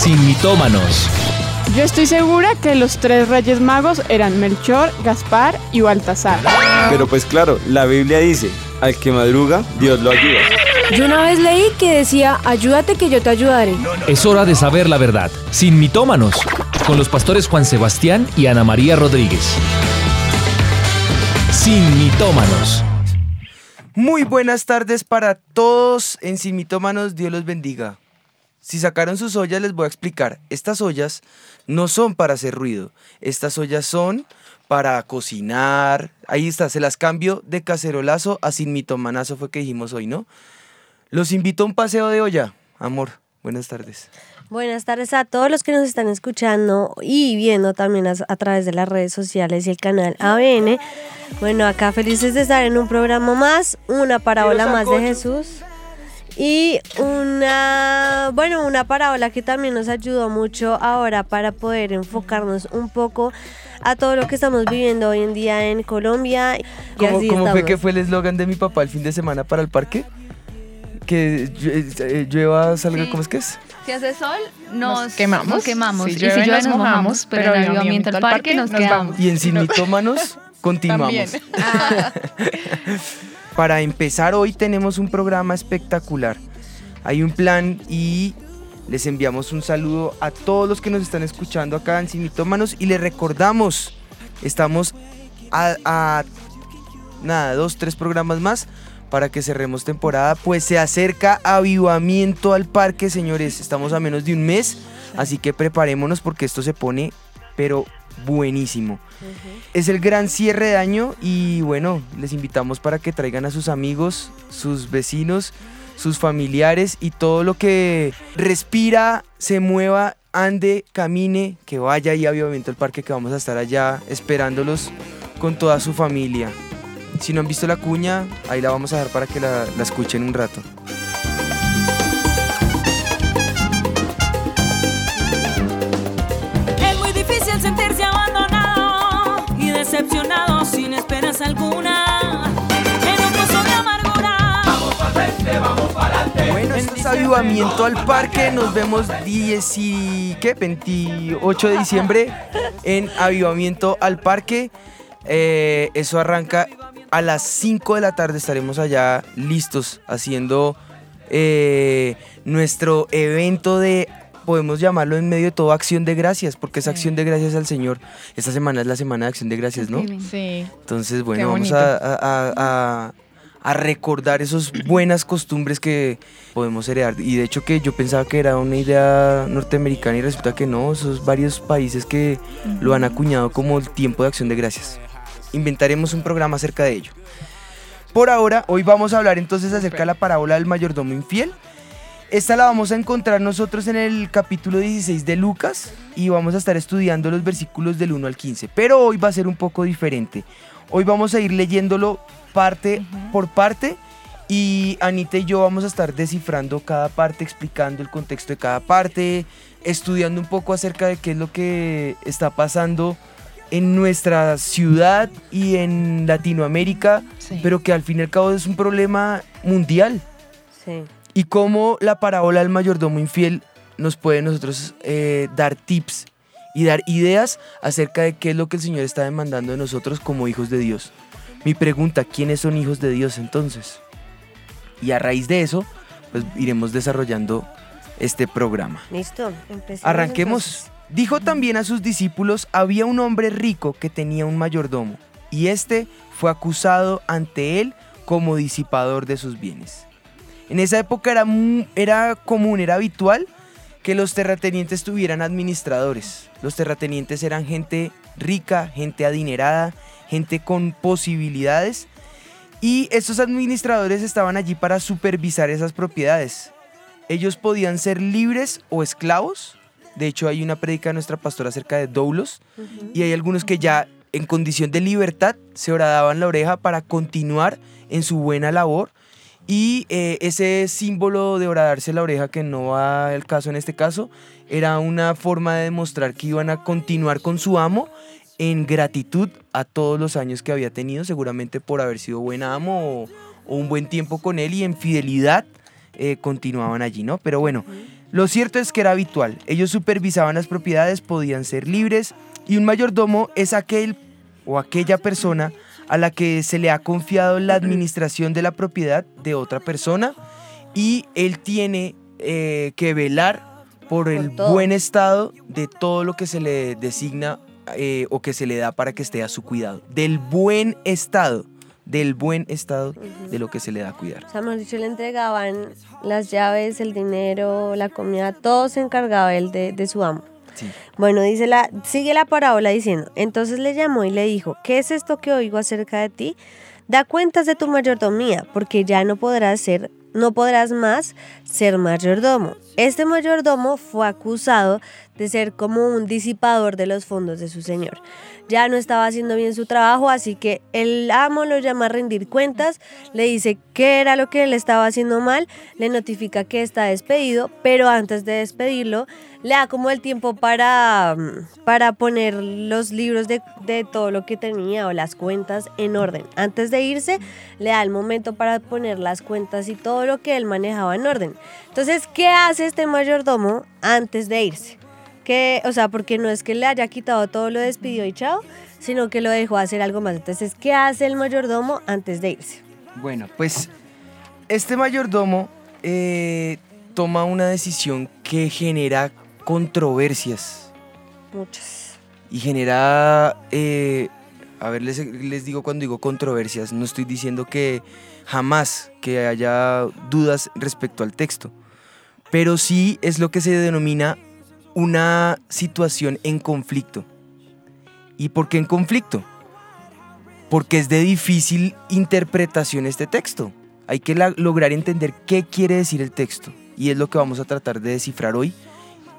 sin mitómanos. Yo estoy segura que los tres reyes magos eran Melchor, Gaspar y Baltasar. Pero pues claro, la Biblia dice, al que madruga, Dios lo ayuda. Yo una vez leí que decía, ayúdate que yo te ayudaré. Es hora de saber la verdad, sin mitómanos, con los pastores Juan Sebastián y Ana María Rodríguez. Sin mitómanos. Muy buenas tardes para todos en Sin Mitómanos, Dios los bendiga. Si sacaron sus ollas les voy a explicar. Estas ollas no son para hacer ruido. Estas ollas son para cocinar. Ahí está, se las cambio de cacerolazo a sin mitomanazo fue que dijimos hoy, ¿no? Los invito a un paseo de olla. Amor, buenas tardes. Buenas tardes a todos los que nos están escuchando y viendo también a, a, través de las redes sociales y el canal ABN. Bueno, acá felices de estar en un programa más, una parábola más de Jesús. Y una, bueno, una parábola que también nos ayudó mucho ahora para poder enfocarnos un poco a todo lo que estamos viviendo hoy en día en Colombia. Y ¿Cómo, así cómo fue que fue el eslogan de mi papá el fin de semana para el parque? Que llue- eh, llueva, salga, Sí. ¿cómo es que es? Si hace sol, nos, Nos quemamos. nos quemamos. Si y llueve, si llueve, nos nos mojamos. mojamos, Pero en en avivamiento al parque, nos, quedamos. Y en Sin Mitómanos continuamos. También. Para empezar hoy tenemos un programa espectacular. Hay un plan y les enviamos un saludo a todos los que nos están escuchando acá en Sin Mitómanos y les recordamos, estamos a, a nada, dos, tres programas más para que cerremos temporada, pues se acerca avivamiento al parque, señores. Estamos a menos de un mes, así que preparémonos porque esto se pone, pero buenísimo. Es el gran cierre de año y bueno, les invitamos para que traigan a sus amigos, sus vecinos, sus familiares y todo lo que respira, se mueva, ande, camine, que vaya y a avivamiento al parque que vamos a estar allá esperándolos con toda su familia. Si no han visto la cuña, ahí la vamos a dejar para que la, la escuchen un rato. Avivamiento al parque. Nos vemos 10 y, ¿qué? 28 de diciembre en avivamiento al parque. Eh, eso arranca a las 5 de la tarde. Estaremos allá listos haciendo eh, nuestro evento de, podemos llamarlo en medio de todo, acción de gracias, porque es acción de gracias al Señor. Esta semana es la semana de acción de gracias, ¿no? Sí. Entonces, bueno, vamos bonito. a, a- a- a recordar esas buenas costumbres que podemos heredar. Y de hecho que yo pensaba que era una idea norteamericana y resulta que no, esos varios países que lo han acuñado como el tiempo de acción de gracias. Inventaremos un programa acerca de ello. Por ahora, hoy vamos a hablar entonces acerca de la parábola del mayordomo infiel. Esta la vamos a encontrar nosotros en el capítulo 16 de Lucas y vamos a estar estudiando los versículos del 1 al 15. Pero hoy va a ser un poco diferente. Hoy vamos a ir leyéndolo parte por parte y Anita y yo vamos a estar descifrando cada parte, explicando el contexto de cada parte, estudiando un poco acerca de qué es lo que está pasando en nuestra ciudad y en Latinoamérica, Sí. pero que al fin y al cabo es un problema mundial Sí. y cómo la parábola del mayordomo infiel nos puede nosotros eh, dar tips y dar ideas acerca de qué es lo que el Señor está demandando de nosotros como hijos de Dios. Mi pregunta, ¿quiénes son hijos de Dios entonces? Y a raíz de eso, pues iremos desarrollando este programa. Listo, empecemos. Arranquemos. Dijo también a sus discípulos, había un hombre rico que tenía un mayordomo, y este fue acusado ante él como disipador de sus bienes. En esa época era, era común, era habitual que los terratenientes tuvieran administradores. Los terratenientes eran gente rica, gente adinerada, gente con posibilidades, y estos administradores estaban allí para supervisar esas propiedades. Ellos podían ser libres o esclavos. De hecho, hay una prédica de nuestra pastora acerca de doulos. Y hay algunos que ya en condición de libertad se horadaban la oreja para continuar en su buena labor. Y eh, ese símbolo de horadarse la oreja, que no va al caso en este caso, era una forma de demostrar que iban a continuar con su amo en gratitud a todos los años que había tenido, seguramente por haber sido buen amo o, o un buen tiempo con él y en fidelidad eh, continuaban allí, ¿no? Pero bueno, Lo cierto es que era habitual. Ellos supervisaban las propiedades, podían ser libres y un mayordomo es aquel o aquella persona a la que se le ha confiado la administración de la propiedad de otra persona y él tiene eh, que velar por el buen estado de todo lo que se le designa eh, o que se le da para que esté a su cuidado. Del buen estado, del buen estado de lo que se le da a cuidar. O sea, mejor dicho, le entregaban las llaves, el dinero, la comida, todo se encargaba él de, de su amo. Sí. Bueno, dice la, sigue la parábola diciendo, entonces le llamó y le dijo, ¿qué es esto que oigo acerca de ti? Da cuentas de tu mayordomía, porque ya no podrás ser, no podrás más ser mayordomo. Este mayordomo fue acusado de ser como un disipador de los fondos de su señor. Ya no estaba haciendo bien su trabajo, así que el amo lo llama a rendir cuentas, le dice qué era lo que él estaba haciendo mal, le notifica que está despedido, pero antes de despedirlo, le da como el tiempo para, mm, para poner los libros de, de todo lo que tenía o las cuentas en orden. Antes de irse, le da el momento para poner las cuentas y todo lo que él manejaba en orden. Entonces, ¿qué hace este mayordomo antes de irse? Que, o sea, porque no es que le haya quitado todo, lo despidió y chao, sino que lo dejó hacer algo más. Entonces, ¿qué hace el mayordomo antes de irse? Bueno, pues este mayordomo eh, toma una decisión que genera controversias Muchas. y genera, eh, a ver, les, les digo cuando digo controversias, no estoy diciendo que jamás que haya dudas respecto al texto, pero sí es lo que se denomina una situación en conflicto. ¿Y por qué en conflicto? Porque es de difícil interpretación este texto. Hay que lograr entender qué quiere decir el texto. Y es lo que vamos a tratar de descifrar hoy.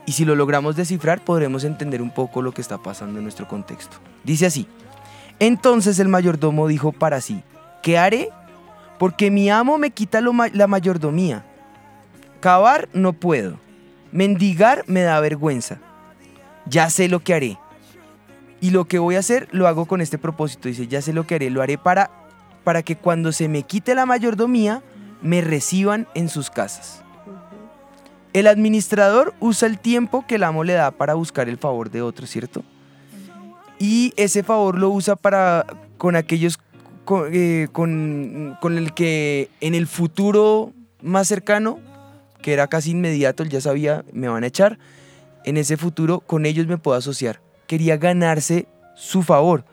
Y si lo logramos descifrar, podremos entender un poco lo que está pasando en nuestro contexto. Dice así. Entonces el mayordomo dijo para sí, ¿qué haré? Porque mi amo me quita la mayordomía. Cavar no puedo. Mendigar me da vergüenza. Ya sé lo que haré. Y lo que voy a hacer lo hago con este propósito. Dice, ya sé lo que haré. Lo haré para, para que cuando se me quite la mayordomía, me reciban en sus casas. El administrador usa el tiempo que el amo le da para buscar el favor de otro, ¿cierto? Y ese favor lo usa para con aquellos con, eh, con- con el que en el futuro más cercano, que era casi inmediato, él ya sabía, me van a echar, en ese futuro con ellos me puedo asociar. Quería ganarse su favor.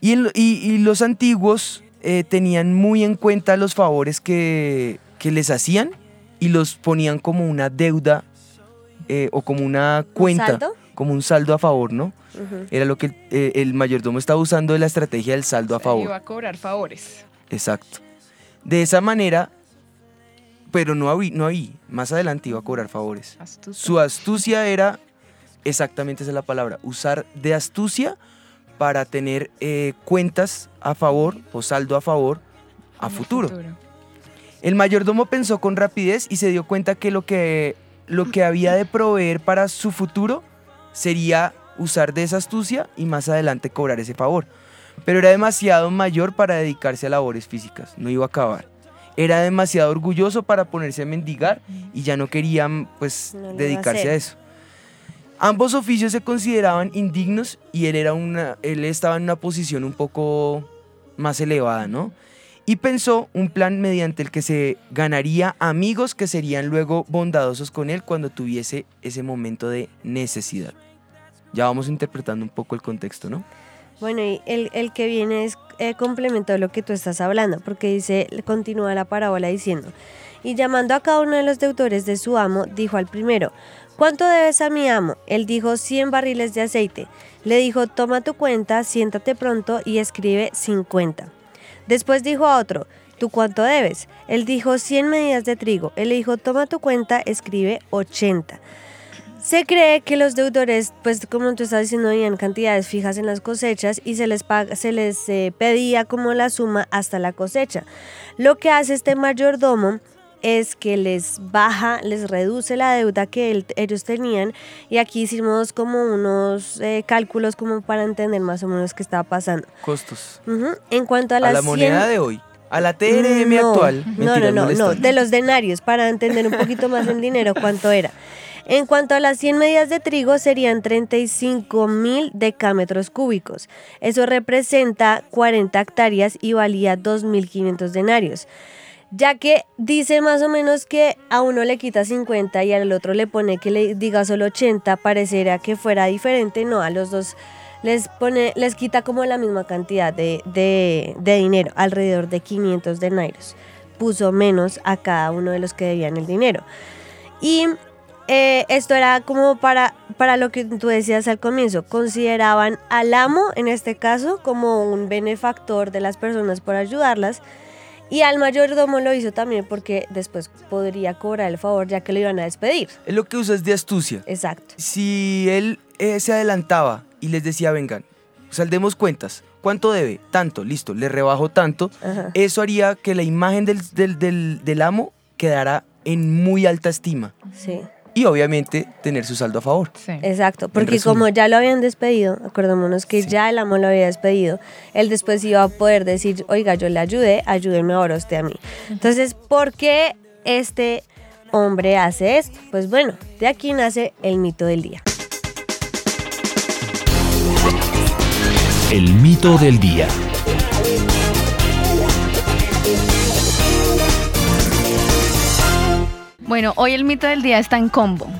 Y, en y- y los antiguos eh, tenían muy en cuenta los favores que, que les hacían y los ponían como una deuda eh, o como una cuenta, saldo? como un saldo a favor, ¿no? Era lo que el, eh, el mayordomo estaba usando de la estrategia del saldo a favor. Iba a cobrar favores. Exacto. De esa manera, pero no ahí, no ahí, más adelante iba a cobrar favores. Su astucia era, exactamente esa es la palabra, usar de astucia para tener eh, cuentas a favor o saldo a favor a el futuro. El mayordomo pensó con rapidez y se dio cuenta que lo que, lo que había de proveer para su futuro sería usar de esa astucia y más adelante cobrar ese favor. Pero era demasiado mayor para dedicarse a labores físicas, no iba a acabar. Era demasiado orgulloso para ponerse a mendigar y ya no quería pues No a dedicarse hacer. a eso. Ambos oficios se consideraban indignos y él, era una, él estaba en una posición un poco más elevada, ¿no? Y pensó un plan mediante el que se ganaría amigos que serían luego bondadosos con él cuando tuviese ese momento de necesidad. Ya vamos interpretando un poco el contexto, ¿no? Bueno, y el, el que viene es eh, complemento de lo que tú estás hablando, porque dice, continúa la parábola diciendo, y llamando a cada uno de los deudores de su amo, dijo al primero, ¿cuánto debes a mi amo? Él dijo 100 barriles de aceite. Le dijo, toma tu cuenta, siéntate pronto y escribe 50. Después dijo a otro, ¿tú cuánto debes? Él dijo 100 medidas de trigo. Él le dijo, toma tu cuenta, escribe 80. Se cree que los deudores, pues como tú estás diciendo, habían cantidades fijas en las cosechas y se les, paga, se les eh, pedía como la suma hasta la cosecha. Lo que hace este mayordomo es que les baja, les reduce la deuda que él- ellos tenían y aquí hicimos como unos eh, cálculos como para entender más o menos qué estaba pasando. Costos. En cuanto a A las la moneda 100 de hoy. A la TRM No, actual. No, no, no, no, de los denarios, para entender un poquito más en dinero cuánto era. En cuanto a las 100 medidas de trigo, serían 35 mil decámetros cúbicos. Eso representa 40 hectáreas y valía 2.500 denarios. Ya que dice más o menos que a uno le quita 50 y al otro le pone que le diga solo 80, pareciera que fuera diferente. No, a los dos les pone, les quita como la misma cantidad de, de- de dinero, alrededor de 500 denarios. Puso menos a cada uno de los que debían el dinero. Y eh, esto era como para, para lo que tú decías al comienzo, consideraban al amo, en este caso, como un benefactor de las personas por ayudarlas. Y al mayordomo lo hizo también porque después podría cobrar el favor ya que lo iban a despedir. Es lo que usas de astucia. Exacto. Si él eh, se adelantaba y les decía, vengan, saldemos cuentas. ¿Cuánto debe? Tanto, listo, le rebajo tanto. Ajá. Eso haría que la imagen del, del- del- del amo quedara en muy alta estima. Sí. Y obviamente tener su saldo a favor. Sí. Exacto, porque como ya lo habían despedido, acordémonos que ya el amo lo había despedido, él después iba a poder decir, oiga, yo le ayudé, ayúdeme ahora usted a mí. Entonces, ¿por qué este hombre hace esto? Pues bueno, de aquí nace el mito del día. El mito del día. Bueno, hoy el mito del día está en combo.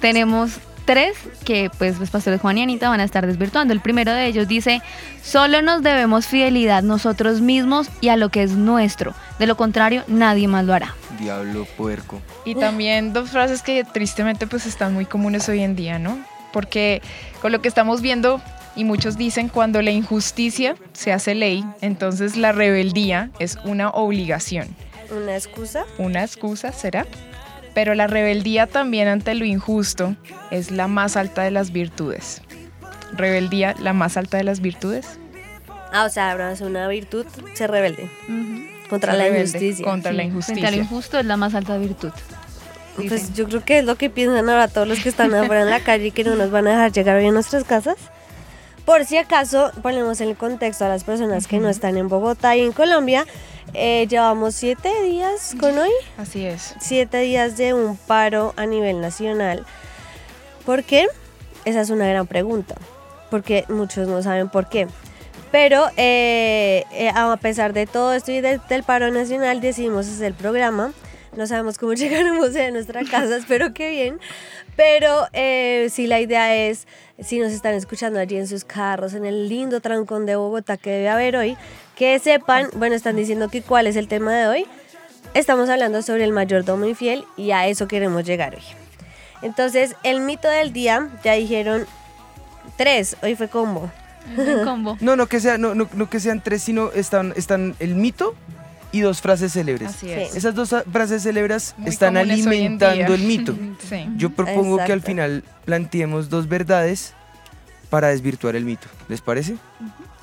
Tenemos tres que pues los pastores Juan y Anita van a estar desvirtuando. El primero de ellos dice, solo nos debemos fidelidad nosotros mismos y a lo que es nuestro. De lo contrario, nadie más lo hará. Diablo puerco. Y también dos frases que tristemente pues están muy comunes hoy en día, ¿no? Porque con lo que estamos viendo, y muchos dicen, cuando la injusticia se hace ley, entonces la rebeldía es una obligación. ¿Una excusa? Una excusa, ¿será? Pero la rebeldía también ante lo injusto es la más alta de las virtudes. Rebeldía, la más alta de las virtudes. Ah, o sea, ahora es una virtud, ser rebelde contra Ser la rebelde injusticia. Contra la Sí, Frente a lo injusticia. injusto es la más alta virtud. Pues yo creo que es lo que piensan ahora todos los que están afuera en la calle y que no nos van a dejar llegar hoy a nuestras casas. Por si acaso, ponemos en el contexto a las personas que no están en Bogotá y en Colombia. eh, llevamos siete días con hoy, Así es. siete días de un paro a nivel nacional. ¿Por qué? Esa es una gran pregunta, porque muchos no saben por qué. Pero eh, eh, a pesar de todo esto y de- del paro nacional, decidimos hacer el programa. No sabemos cómo llegaremos a nuestra casa, espero que bien. Pero sí, la idea es, si nos están escuchando allí en sus carros, en el lindo trancón de Bogotá que debe haber hoy, que sepan, bueno, están diciendo que cuál es el tema de hoy. Estamos hablando sobre el mayordomo infiel y a eso queremos llegar hoy. Entonces, el mito del día, ya dijeron tres, hoy fue combo. Combo. No, no que, sea, no, no, no que sean tres, sino están, están el mito y dos frases célebres. Así Sí. es. Esas dos frases célebres Muy están alimentando el mito. Sí. Yo propongo que al Exacto. final planteemos dos verdades para desvirtuar el mito. ¿Les parece?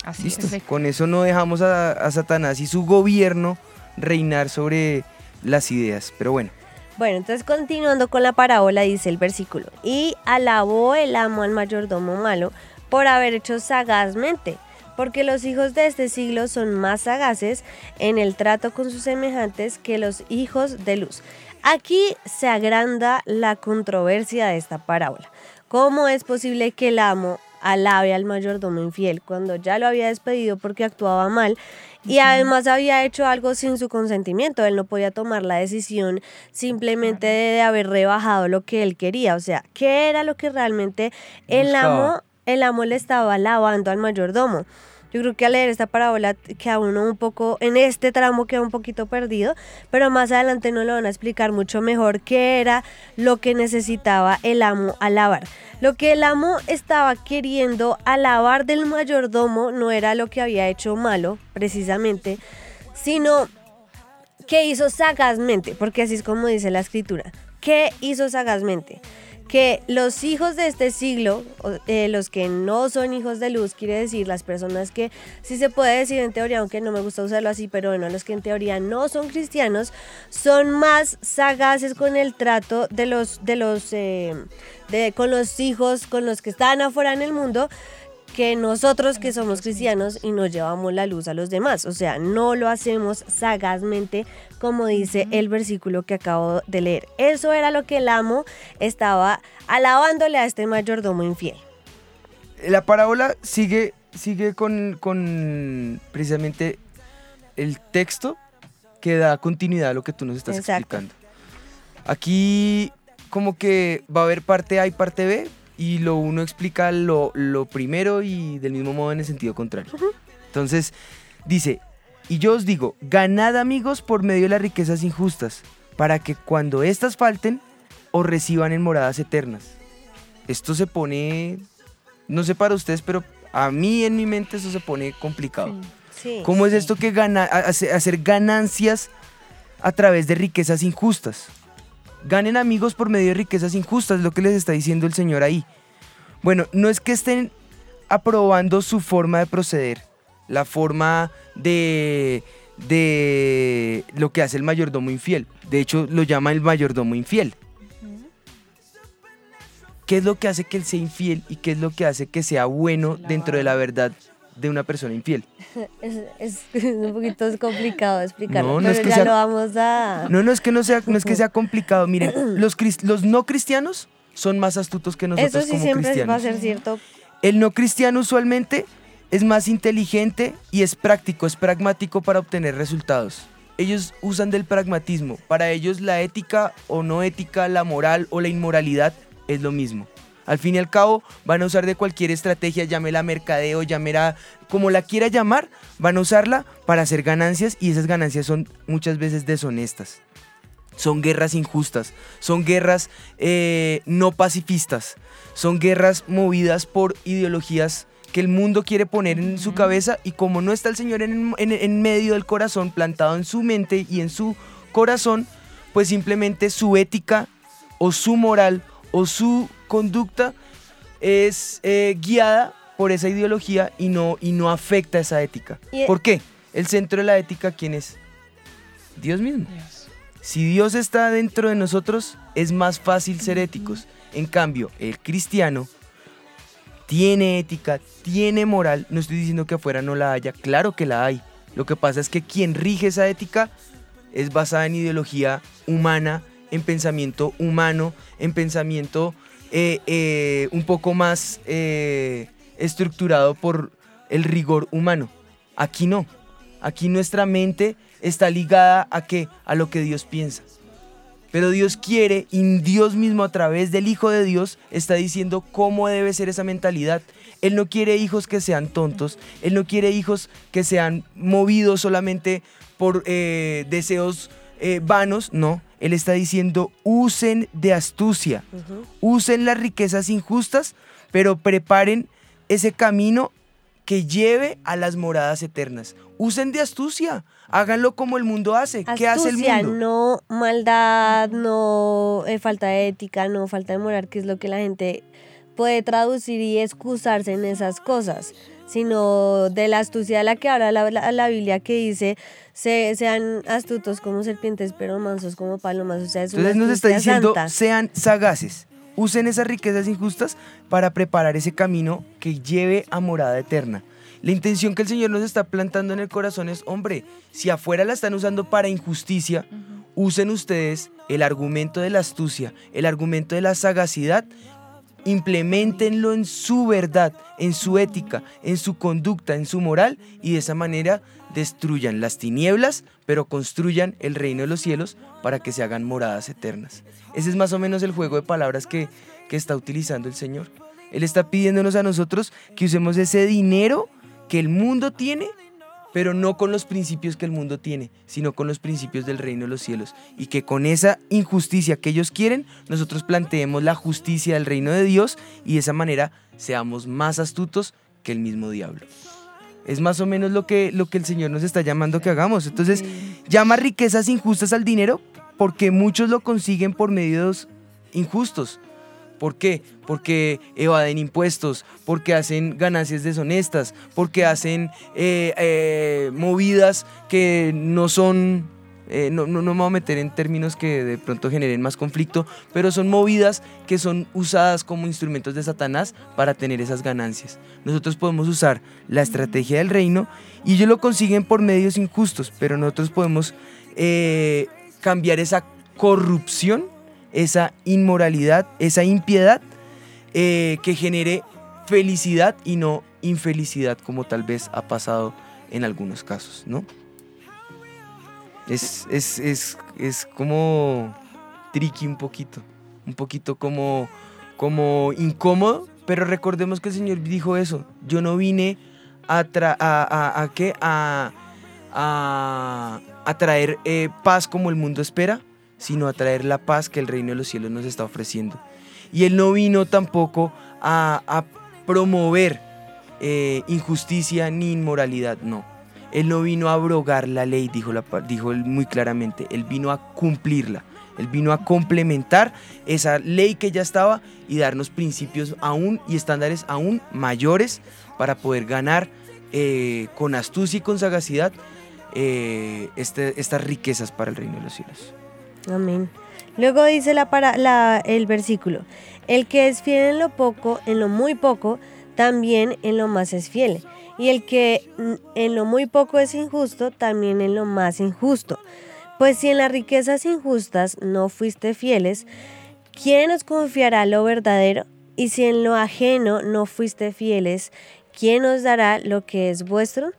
Así Listo. es. Con eso no dejamos a, a Satanás y su gobierno reinar sobre las ideas. Pero bueno, Bueno, entonces continuando con la parábola, dice el versículo, y alabó el amo al mayordomo malo por haber hecho sagazmente, porque los hijos de este siglo son más sagaces en el trato con sus semejantes que los hijos de luz. Aquí se agranda la controversia de esta parábola. ¿Cómo es posible que el amo alabe al mayordomo infiel cuando ya lo había despedido porque actuaba mal y además había hecho algo sin su consentimiento? Él no podía tomar la decisión simplemente de, haber rebajado lo que él quería. O sea, ¿qué era lo que realmente el amo, el amo le estaba alabando al mayordomo? Yo creo que al leer esta parábola queda uno un poco, en este tramo queda un poquito perdido, pero más adelante nos lo van a explicar mucho mejor qué era lo que necesitaba el amo alabar. Lo que el amo estaba queriendo alabar del mayordomo no era lo que había hecho malo, precisamente, sino que hizo sagazmente, porque así es como dice la escritura. ¿Qué hizo sagazmente? Que los hijos de este siglo, eh, los que no son hijos de luz, quiere decir las personas que, sí se puede decir en teoría, aunque no me gusta usarlo así, pero bueno, los que en teoría no son cristianos, son más sagaces con el trato de los, de los, eh, de, con los hijos, con los que están afuera en el mundo, que nosotros que somos cristianos y nos llevamos la luz a los demás. O sea, no lo hacemos sagazmente como dice el versículo que acabo de leer. Eso era lo que el amo estaba alabándole a este mayordomo infiel. La parábola sigue, sigue con, con precisamente el texto que da continuidad a lo que tú nos estás Exacto. explicando. Aquí como que va a haber parte A y parte B y lo uno explica lo, lo primero y del mismo modo en el sentido contrario. Entonces dice, y yo os digo, ganad amigos por medio de las riquezas injustas, para que cuando éstas falten, os reciban en moradas eternas. Esto se pone, no sé para ustedes, pero a mí en mi mente eso se pone complicado. Sí. ¿Cómo es esto que gana, hacer ganancias a través de riquezas injustas? Ganen amigos por medio de riquezas injustas, es lo que les está diciendo el Señor ahí. Bueno, no es que estén aprobando su forma de proceder, la forma de, de lo que hace el mayordomo infiel. De hecho, lo llama el mayordomo infiel. ¿Qué es lo que hace que él sea infiel y qué es lo que hace que sea bueno dentro de la verdad de una persona infiel? Es, es- es un poquito complicado explicarlo, No, no pero es que ya sea- lo vamos a... No, no es que no sea, no es que sea complicado. Miren, los, los no cristianos son más astutos que nosotros Eso sí como siempre va a cristianos. ser cierto. El no cristiano usualmente es más inteligente y es práctico, es pragmático para obtener resultados. Ellos usan del pragmatismo. Para ellos la ética o no ética, la moral o la inmoralidad es lo mismo. Al fin y al cabo van a usar de cualquier estrategia, llámela mercadeo, llámela como la quiera llamar, van a usarla para hacer ganancias y esas ganancias son muchas veces deshonestas. Son guerras injustas, son guerras eh, no pacifistas, son guerras movidas por ideologías que el mundo quiere poner en su cabeza y como no está el Señor en, en- en medio del corazón, plantado en su mente y en su corazón, pues simplemente su ética o su moral o su conducta es eh, guiada por esa ideología y no, y no afecta esa ética. Y- ¿Por qué? El centro de la ética, ¿quién es? Dios mismo. Si Dios está dentro de nosotros, es más fácil ser éticos. En cambio, el cristiano tiene ética, tiene moral. No estoy diciendo que afuera no la haya, claro que la hay. Lo que pasa es que quien rige esa ética es basada en ideología humana, en pensamiento humano, en pensamiento eh, eh, un poco más eh, estructurado por el rigor humano. Aquí no. Aquí nuestra mente está ligada a qué? A lo que Dios piensa. Pero Dios quiere y Dios mismo a través del Hijo de Dios está diciendo cómo debe ser esa mentalidad. Él no quiere hijos que sean tontos, Él no quiere hijos que sean movidos solamente por eh, deseos eh, vanos, no. Él está diciendo usen de astucia, usen las riquezas injustas, pero preparen ese camino que lleve a las moradas eternas. Usen de astucia, háganlo como el mundo hace. ¿Qué hace el Astucia, mundo? no maldad, no eh, falta de ética, no falta de moral, que es lo que la gente puede traducir y excusarse en esas cosas, sino de la astucia de la que habla la, la- la Biblia que dice se, sean astutos como serpientes pero mansos como palomas, o sea, es una Entonces nos está astucia diciendo, santa. sean sagaces, usen esas riquezas injustas para preparar ese camino que lleve a morada eterna. La intención que el Señor nos está plantando en el corazón es, hombre, si afuera la están usando para injusticia, usen ustedes el argumento de la astucia, el argumento de la sagacidad, implementenlo en su verdad, en su ética, en su conducta, en su moral y de esa manera destruyan las tinieblas, pero construyan el reino de los cielos para que se hagan moradas eternas. Ese es más o menos el juego de palabras que, que está utilizando el Señor. Él está pidiéndonos a nosotros que usemos ese dinero que el mundo tiene, pero no con los principios que el mundo tiene, sino con los principios del reino de los cielos. Y que con esa injusticia que ellos quieren, nosotros planteemos la justicia del reino de Dios y de esa manera seamos más astutos que el mismo diablo. Es más o menos lo que, lo que el Señor nos está llamando que hagamos. Entonces, llama riquezas injustas al dinero porque muchos lo consiguen por medios injustos. ¿Por qué? Porque evaden impuestos, porque hacen ganancias deshonestas, porque hacen eh, eh, movidas que no son eh, no, no, no me voy a meter en términos que de pronto generen más conflicto, pero son movidas que son usadas como instrumentos de Satanás para tener esas ganancias. Nosotros podemos usar la estrategia del reino y ellos lo consiguen por medios injustos, pero nosotros podemos eh, cambiar esa corrupción, esa inmoralidad, esa impiedad eh, que genere felicidad y no infelicidad como tal vez ha pasado en algunos casos, ¿no? Es, es, es, es como tricky un poquito, un poquito como, como incómodo, pero recordemos que el Señor dijo eso, yo no vine a, tra- a, a, a qué? A, a, traer eh, paz como el mundo espera, sino a traer la paz que el reino de los cielos nos está ofreciendo. Y Él no vino tampoco a, a promover eh, injusticia ni inmoralidad, no. Él no vino a abrogar la ley, dijo, él muy claramente, Él vino a cumplirla. Él vino a complementar esa ley que ya estaba y darnos principios aún y estándares aún mayores para poder ganar eh, con astucia y con sagacidad eh, este- estas riquezas para el reino de los cielos. Amén. Luego dice el versículo, el que es fiel en lo poco, en lo muy poco, también en lo más es fiel. Y el que en lo muy poco es injusto, también en lo más injusto. Pues si en las riquezas injustas no fuiste fieles, ¿quién os confiará lo verdadero? Y si en lo ajeno no fuiste fieles, ¿quién os dará lo que es vuestro?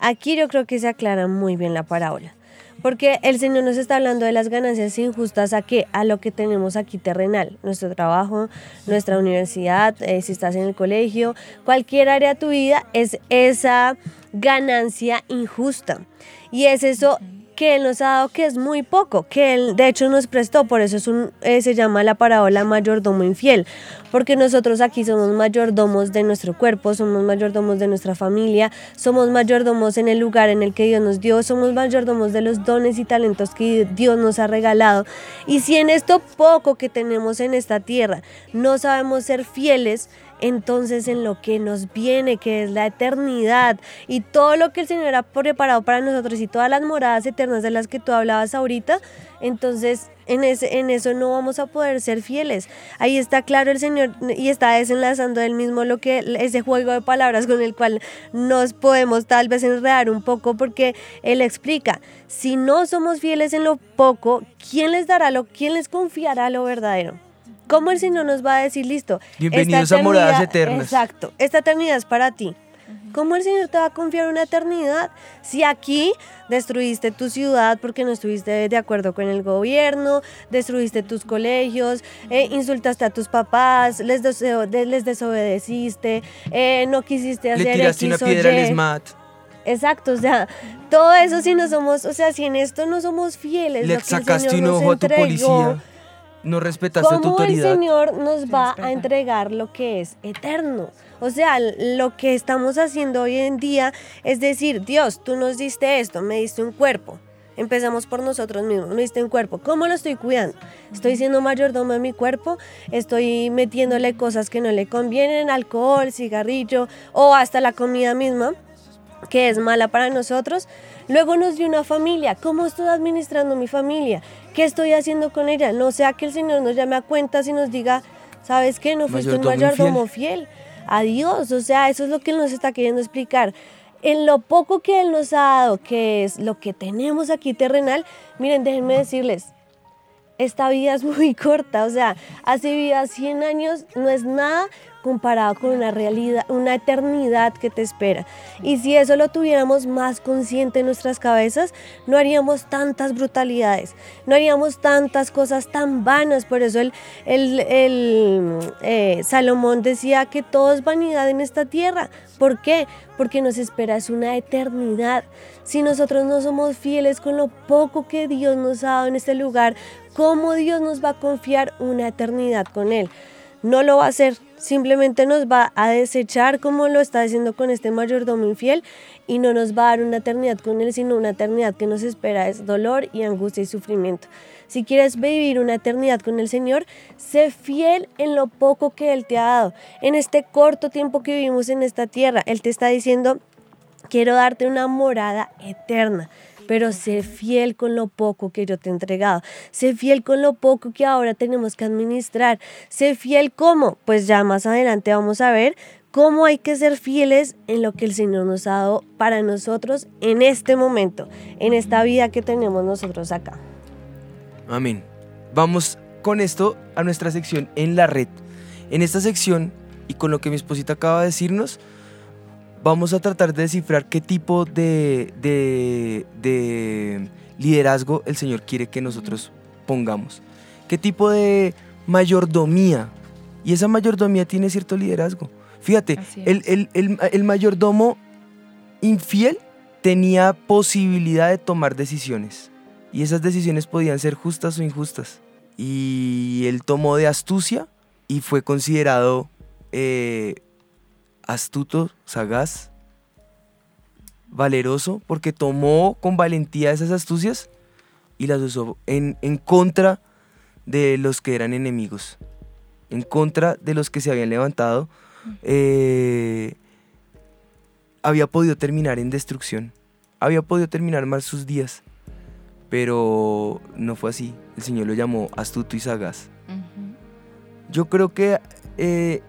Aquí yo creo que se aclara muy bien la parábola. Porque el Señor nos está hablando de las ganancias injustas a qué? A lo que tenemos aquí terrenal, nuestro trabajo, nuestra universidad, eh, si estás en el colegio, cualquier área de tu vida es esa ganancia injusta. Y es eso que Él nos ha dado que es muy poco, que Él de hecho nos prestó, por eso es un, eh, se llama la parábola mayordomo infiel, porque nosotros aquí somos mayordomos de nuestro cuerpo, somos mayordomos de nuestra familia, somos mayordomos en el lugar en el que Dios nos dio, somos mayordomos de los dones y talentos que Dios nos ha regalado. Y si en esto poco que tenemos en esta tierra no sabemos ser fieles, entonces en lo que nos viene, que es la eternidad y todo lo que el Señor ha preparado para nosotros y todas las moradas eternas de las que tú hablabas ahorita, entonces en, ese, en eso no vamos a poder ser fieles. Ahí está claro el Señor y está desenlazando él mismo lo que ese juego de palabras con el cual nos podemos tal vez enredar un poco porque él explica, si no somos fieles en lo poco, ¿quién les dará lo, quién les confiará lo verdadero? ¿Cómo el Señor nos va a decir, listo? esta Bienvenidos a moradas eternidad- eternas. Exacto, esta eternidad es para ti. ¿Cómo el Señor te va a confiar una eternidad? Si aquí destruiste tu ciudad porque no estuviste de acuerdo con el gobierno, destruiste tus colegios, eh, insultaste a tus papás, les, deseo- de- les desobedeciste, eh, no quisiste hacer Le tiraste una X piedra al. SMAT, Exacto, o sea, todo eso si no somos, o sea, si en esto no somos fieles, le lo que el sacaste Señor un nos ojo a tu entregó, policía, no respetaste tu ¿Cómo el autoridad. Señor nos va a entregar lo que es eterno? O sea, lo que estamos haciendo hoy en día es decir, Dios, tú nos diste esto, me diste un cuerpo. Empezamos por nosotros mismos, me diste un cuerpo. ¿Cómo lo estoy cuidando? ¿Estoy siendo mayordomo de mi cuerpo? ¿Estoy metiéndole cosas que no le convienen, alcohol, cigarrillo o hasta la comida misma? que es mala para nosotros. Luego nos dio una familia. ¿Cómo estoy administrando mi familia? ¿Qué estoy haciendo con ella? No sea que el Señor nos llame a cuentas y nos diga, ¿sabes qué? No fuiste un Mayordomo fiel. Adiós. O sea, eso es lo que Él nos está queriendo explicar. En lo poco que Él nos ha dado, que es lo que tenemos aquí terrenal, miren, déjenme decirles, esta vida es muy corta, o sea, hace vida 100 años no es nada comparado con una realidad, una eternidad que te espera. Y si eso lo tuviéramos más consciente en nuestras cabezas, no haríamos tantas brutalidades, no haríamos tantas cosas tan vanas. Por eso el, el, el, eh, Salomón decía que todo es vanidad en esta tierra. ¿Por qué? Porque nos espera es una eternidad. Si nosotros no somos fieles con lo poco que Dios nos ha dado en este lugar, ¿cómo Dios nos va a confiar una eternidad con Él? No lo va a hacer, simplemente nos va a desechar como lo está haciendo con este mayordomo infiel y no nos va a dar una eternidad con Él, sino una eternidad que nos espera es dolor y angustia y sufrimiento. Si quieres vivir una eternidad con el Señor, sé fiel en lo poco que Él te ha dado. En este corto tiempo que vivimos en esta tierra, Él te está diciendo, quiero darte una morada eterna. Pero sé fiel con lo poco que yo te he entregado. Sé fiel con lo poco que ahora tenemos que administrar. Sé fiel como, pues ya más adelante vamos a ver cómo hay que ser fieles en lo que el Señor nos ha dado para nosotros en este momento, en esta vida que tenemos nosotros acá. Amén. Vamos con esto a nuestra sección en la red. En esta sección, y con lo que mi esposita acaba de decirnos, vamos a tratar de descifrar qué tipo de, de, de liderazgo el Señor quiere que nosotros pongamos. ¿Qué tipo de mayordomía? Y esa mayordomía tiene cierto liderazgo. Fíjate, Así el, el- el- el mayordomo infiel tenía posibilidad de tomar decisiones. Y esas decisiones podían ser justas o injustas. Y él tomó de astucia y fue considerado eh, astuto, sagaz, valeroso, porque tomó con valentía esas astucias y las usó en, en contra de los que eran enemigos, en contra de los que se habían levantado. eh, había podido terminar en destrucción, había podido terminar mal sus días, pero no fue así. El Señor lo llamó astuto y sagaz. Yo creo que eh,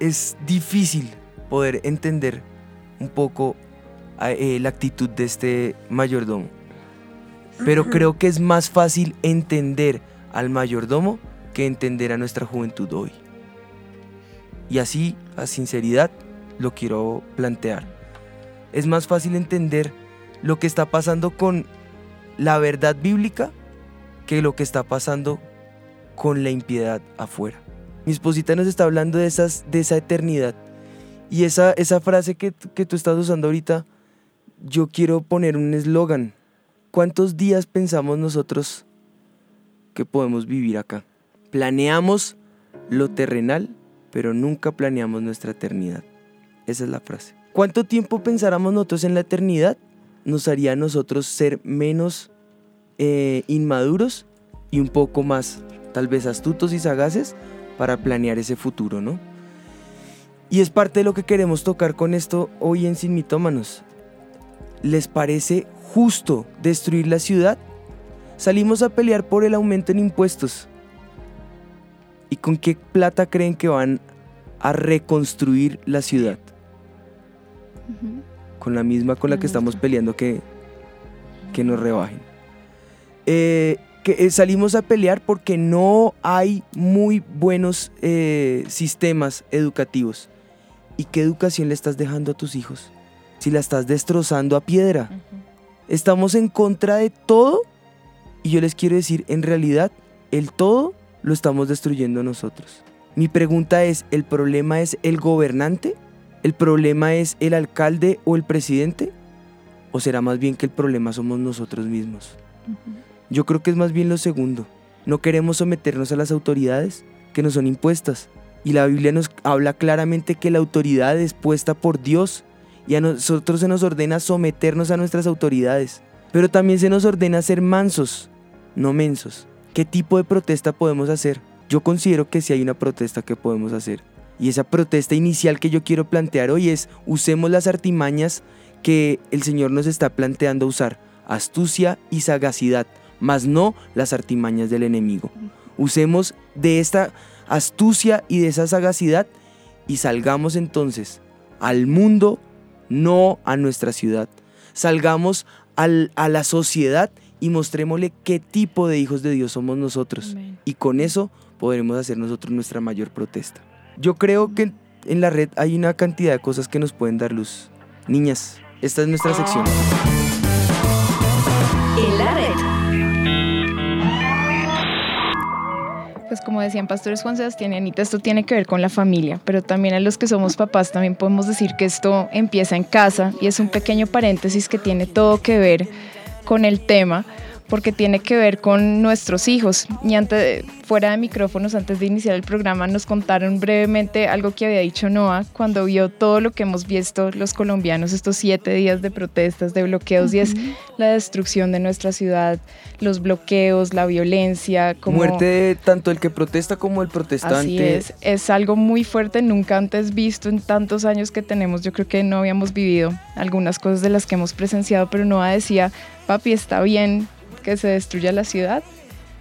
es difícil poder entender un poco eh, la actitud de este mayordomo. Pero creo que es más fácil entender al mayordomo que entender a nuestra juventud hoy. Y así, a sinceridad, lo quiero plantear. Es más fácil entender lo que está pasando con la verdad bíblica que lo que está pasando con la impiedad afuera. Mi esposita nos está hablando de, esas, de esa eternidad. Y esa, esa frase que, que tú estás usando ahorita, yo quiero poner un eslogan. ¿Cuántos días pensamos nosotros que podemos vivir acá? Planeamos lo terrenal, pero nunca planeamos nuestra eternidad. Esa es la frase. ¿Cuánto tiempo pensáramos nosotros en la eternidad? Nos haría a nosotros ser menos eh, inmaduros y un poco más, tal vez astutos y sagaces para planear ese futuro, ¿no? Y es parte de lo que queremos tocar con esto hoy en Sin Mitómanos. ¿Les parece justo destruir la ciudad? Salimos a pelear por el aumento en impuestos. ¿Y con qué plata creen que van a reconstruir la ciudad? Con la misma con la que estamos peleando que, que nos rebajen. Eh, que eh, salimos a pelear porque no hay muy buenos eh, sistemas educativos. ¿Y qué educación le estás dejando a tus hijos? Si la estás destrozando a piedra. Estamos en contra de todo y yo les quiero decir, en realidad, el todo lo estamos destruyendo nosotros. Mi pregunta es, ¿el problema es el gobernante? ¿El problema es el alcalde o el presidente? ¿O será más bien que el problema somos nosotros mismos? Yo creo que es más bien lo segundo. No queremos someternos a las autoridades que nos son impuestas. Y la Biblia nos habla claramente que la autoridad es puesta por Dios y a nosotros se nos ordena someternos a nuestras autoridades. Pero también se nos ordena ser mansos, no mensos. ¿Qué tipo de protesta podemos hacer? Yo considero que sí hay una protesta que podemos hacer. Y esa protesta inicial que yo quiero plantear hoy es usemos las artimañas que el Señor nos está planteando usar, astucia y sagacidad, mas no las artimañas del enemigo. Usemos de esta astucia y de esa sagacidad y salgamos entonces al mundo, no a nuestra ciudad. Salgamos al- a la sociedad y mostrémosle qué tipo de hijos de Dios somos nosotros. Amén. Y con eso podremos hacer nosotros nuestra mayor protesta. Yo creo que en la red hay una cantidad de cosas que nos pueden dar luz. Niñas, esta es nuestra sección. Pues como decían pastores Juan Sebastián y Anita, esto tiene que ver con la familia, pero también a los que somos papás también podemos decir que esto empieza en casa y es un pequeño paréntesis que tiene todo que ver con el tema, porque tiene que ver con nuestros hijos. Y antes, fuera de micrófonos, antes de iniciar el programa, nos contaron brevemente algo que había dicho Noah cuando vio todo lo que hemos visto los colombianos estos siete días de protestas, de bloqueos, y es la destrucción de nuestra ciudad, los bloqueos, la violencia. Como... Muerte de tanto el que protesta como el protestante. Así es, es algo muy fuerte, nunca antes visto en tantos años que tenemos. Yo creo que no habíamos vivido algunas cosas de las que hemos presenciado, pero Noah decía, papi, está bien que se destruya la ciudad.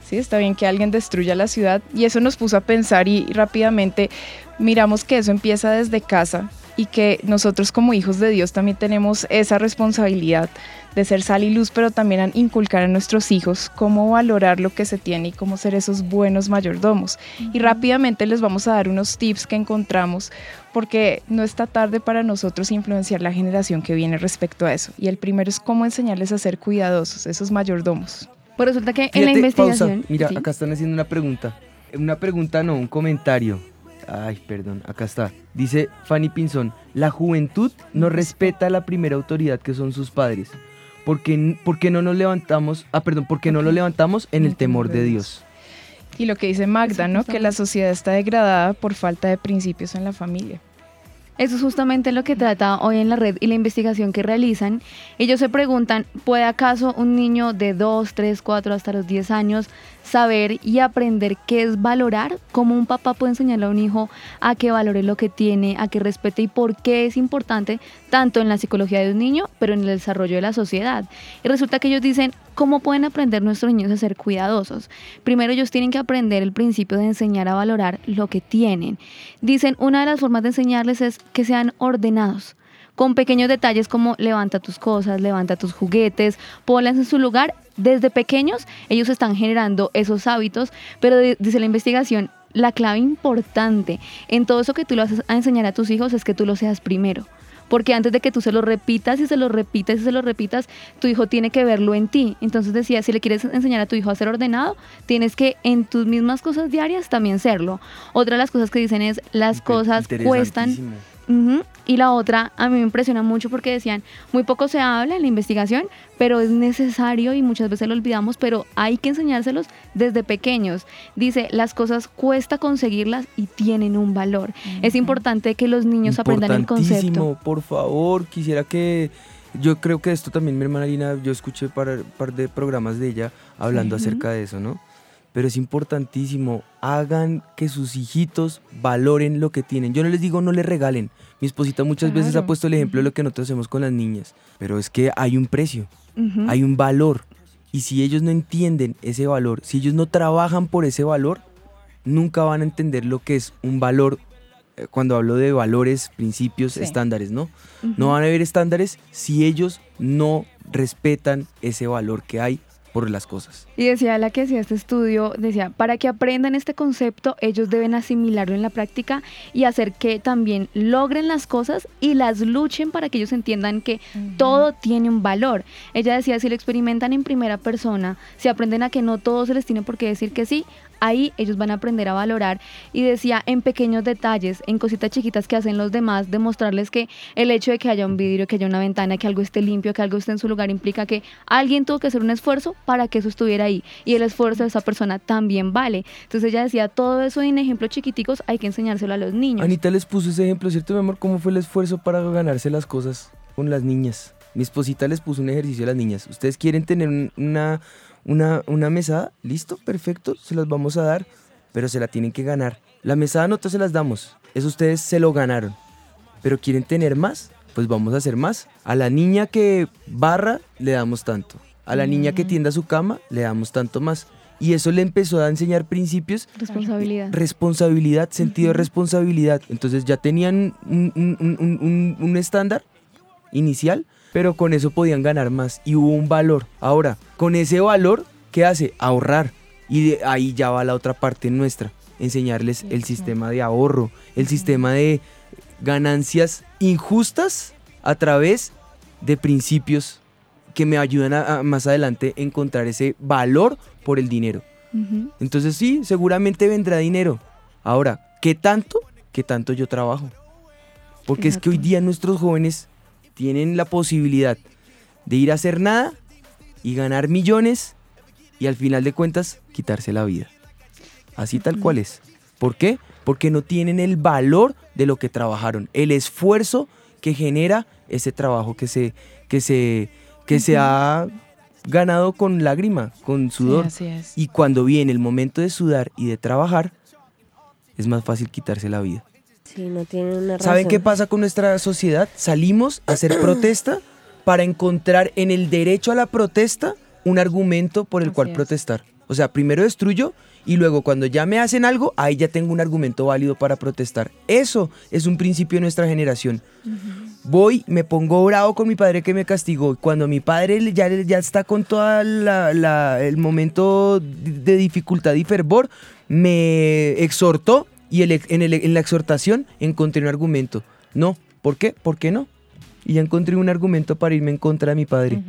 Sí, está bien que alguien destruya la ciudad y eso nos puso a pensar y, rápidamente miramos que eso empieza desde casa y que nosotros como hijos de Dios también tenemos esa responsabilidad de ser sal y luz, pero también a inculcar a nuestros hijos cómo valorar lo que se tiene y cómo ser esos buenos mayordomos. Y rápidamente les vamos a dar unos tips que encontramos porque no está tarde para nosotros influenciar la generación que viene respecto a eso. Y el primero es cómo enseñarles a ser cuidadosos, esos mayordomos. Pues resulta que en la Fíjate, pausa. investigación... Mira, Sí. acá están haciendo una pregunta. Una pregunta, no, un comentario. Ay, perdón, acá está. Dice Fanny Pinzón, la juventud no respeta a la primera autoridad que son sus padres. ¿Por qué, por qué no nos levantamos, ah, perdón, por qué no lo levantamos en el temor de Dios? Y lo que dice Magda, ¿no? Que la sociedad está degradada por falta de principios en la familia. Eso es justamente lo que trata hoy en la red y la investigación que realizan. Ellos se preguntan, ¿puede acaso un niño de 2, 3, 4 hasta los 10 años saber y aprender qué es valorar? ¿Cómo un papá puede enseñarle a un hijo a que valore lo que tiene, a que respete y por qué es importante tanto en la psicología de un niño, pero en el desarrollo de la sociedad? Y resulta que ellos dicen, ¿cómo pueden aprender nuestros niños a ser cuidadosos? Primero ellos tienen que aprender el principio de enseñar a valorar lo que tienen. Dicen, una de las formas de enseñarles es que sean ordenados con pequeños detalles como levanta tus cosas, levanta tus juguetes, ponlas en su lugar. Desde pequeños ellos están generando esos hábitos, pero di- dice la investigación, la clave importante en todo eso que tú lo haces a enseñar a tus hijos es que tú lo seas primero. Porque antes de que tú se lo repitas y se lo repitas y se lo repitas, tu hijo tiene que verlo en ti. Entonces decía, si le quieres enseñar a tu hijo a ser ordenado, tienes que en tus mismas cosas diarias también serlo. Otra de las cosas que dicen es, las cosas cuestan Y la otra a mí me impresiona mucho porque decían, muy poco se habla en la investigación, pero es necesario y muchas veces lo olvidamos, pero hay que enseñárselos desde pequeños. Dice, las cosas cuesta conseguirlas y tienen un valor. Es importante que los niños aprendan el concepto. Por favor, quisiera que... Yo creo que esto también mi hermana Lina, yo escuché un par de programas de ella hablando Sí. acerca de eso, ¿no? Pero es importantísimo, hagan que sus hijitos valoren lo que tienen. Yo no les digo no les regalen. Mi esposita muchas veces ha puesto el ejemplo de lo que nosotros hacemos con las niñas. Pero es que hay un precio, hay un valor. Y si ellos no entienden ese valor, si ellos no trabajan por ese valor, nunca van a entender lo que es un valor. eh, Cuando hablo de valores, principios, Sí. estándares, ¿no? No van a haber estándares si ellos no respetan ese valor que hay por las cosas. Y decía la que hacía este estudio, decía, para que aprendan este concepto, ellos deben asimilarlo en la práctica y hacer que también logren las cosas y las luchen para que ellos entiendan que todo tiene un valor. Ella decía, si lo experimentan en primera persona, si aprenden a que no todo se les tiene por qué decir que sí, ahí ellos van a aprender a valorar. Y decía, en pequeños detalles, en cositas chiquitas que hacen los demás, demostrarles que el hecho de que haya un vidrio, que haya una ventana, que algo esté limpio, que algo esté en su lugar, implica que alguien tuvo que hacer un esfuerzo para que eso estuviera ahí. Y el esfuerzo de esa persona también vale. Entonces ella decía, todo eso en ejemplos chiquiticos hay que enseñárselo a los niños. Anita les puso ese ejemplo, ¿cierto, mi amor? ¿Cómo fue el esfuerzo para ganarse las cosas con las niñas? Mi esposita les puso un ejercicio a las niñas. ¿Ustedes quieren tener un- una, una, una mesada? Listo, perfecto, se las vamos a dar, pero se la tienen que ganar. La mesada nosotros se las damos, eso ustedes se lo ganaron. Pero quieren tener más, pues vamos a hacer más. A la niña que barra le damos tanto. A la niña que tienda su cama le damos tanto más. Y eso le empezó a enseñar principios Responsabilidad. responsabilidad, sentido de responsabilidad. Entonces ya tenían un, un- un- un- un- un estándar inicial, pero con eso podían ganar más y hubo un valor. Ahora, con ese valor, ¿qué hace? Ahorrar. Y de ahí ya va la otra parte nuestra, enseñarles el sistema de ahorro, el sistema de ganancias injustas a través de principios que me ayudan a, a más adelante encontrar ese valor por el dinero. Entonces sí, seguramente vendrá dinero. Ahora, ¿qué tanto? ¿Qué tanto yo trabajo? Porque es que hoy día nuestros jóvenes tienen la posibilidad de ir a hacer nada y ganar millones y al final de cuentas quitarse la vida. Así tal cual es. ¿Por qué? Porque no tienen el valor de lo que trabajaron, el esfuerzo que genera ese trabajo que se, que se, que se ha ganado con lágrima, con sudor. así es. Y cuando viene el momento de sudar y de trabajar, es más fácil quitarse la vida. Sí, no tienen una razón. ¿Saben qué pasa con nuestra sociedad? Salimos a hacer protesta para encontrar en el derecho a la protesta un argumento por el Así cual es. protestar. O sea, primero destruyo y luego cuando ya me hacen algo, ahí ya tengo un argumento válido para protestar. Eso es un principio de nuestra generación. Voy, me pongo bravo con mi padre que me castigó. Cuando mi padre ya, ya está con todo el momento de dificultad y fervor, me exhortó y el- en, el- en la exhortación encontré un argumento. No, ¿por qué? ¿Por qué no? Y ya encontré un argumento para irme en contra de mi padre.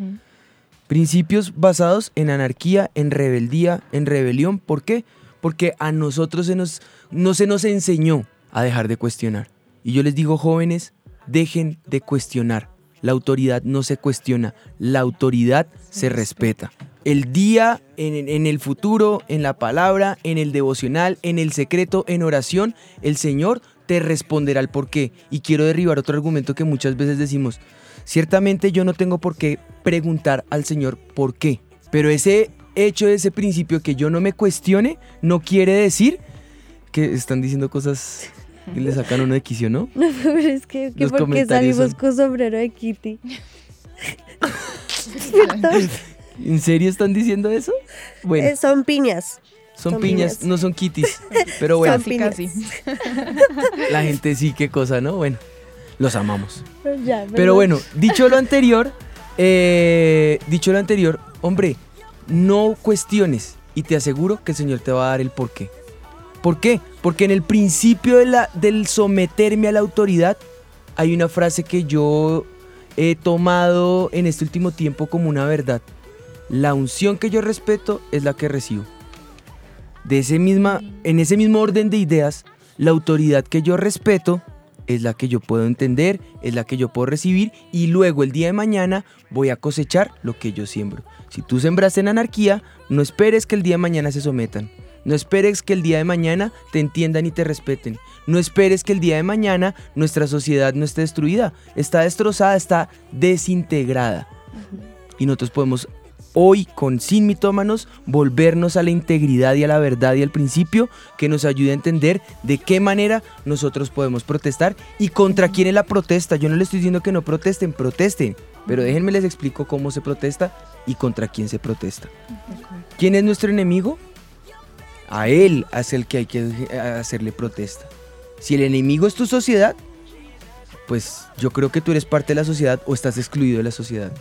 Principios basados en anarquía, en rebeldía, en rebelión. ¿Por qué? Porque a nosotros se nos, no se nos enseñó a dejar de cuestionar. Y yo les digo, jóvenes, dejen de cuestionar. La autoridad no se cuestiona, la autoridad se respeta. El día, en, en el futuro, en la palabra, en el devocional, en el secreto, en oración, el Señor te responderá el por qué. Y quiero derribar otro argumento que muchas veces decimos, Ciertamente yo no tengo por qué preguntar al Señor por qué, pero ese hecho, ese principio que yo no me cuestione, no quiere decir que están diciendo cosas que le sacan uno de quicio, ¿no? No, pero es que, que Los ¿por qué comentarios salimos son- con sombrero de Kitty? ¿En serio están diciendo eso? Bueno, Eh, son piñas. son son piñas, piñas. no son kitties. Pero bueno, Son Casi, la gente sí, qué cosa, ¿no? Bueno, los amamos. Ya, Pero perdón. bueno, dicho lo anterior, eh, dicho lo anterior, hombre, no cuestiones y te aseguro que el Señor te va a dar el porqué. ¿Por qué? Porque en el principio de la- del someterme a la autoridad hay una frase que yo he tomado en este último tiempo como una verdad. La unción que yo respeto es la que recibo. De ese misma, en ese mismo orden de ideas, la autoridad que yo respeto es la que yo puedo entender, es la que yo puedo recibir y luego el día de mañana voy a cosechar lo que yo siembro. Si tú sembraste en anarquía, no esperes que el día de mañana se sometan. No esperes que el día de mañana te entiendan y te respeten. No esperes que el día de mañana nuestra sociedad no esté destruida. Está destrozada, está desintegrada. Y nosotros podemos hoy con Sin Mitómanos volvernos a la integridad y a la verdad y al principio que nos ayude a entender de qué manera nosotros podemos protestar y contra quién es la protesta. Yo no le estoy diciendo que no protesten, protesten, pero déjenme les explico cómo se protesta y contra quién se protesta. ¿Quién es nuestro enemigo? A él es el que hay que hacerle protesta. Si el enemigo es tu sociedad, pues yo creo que tú eres parte de la sociedad o estás excluido de la sociedad.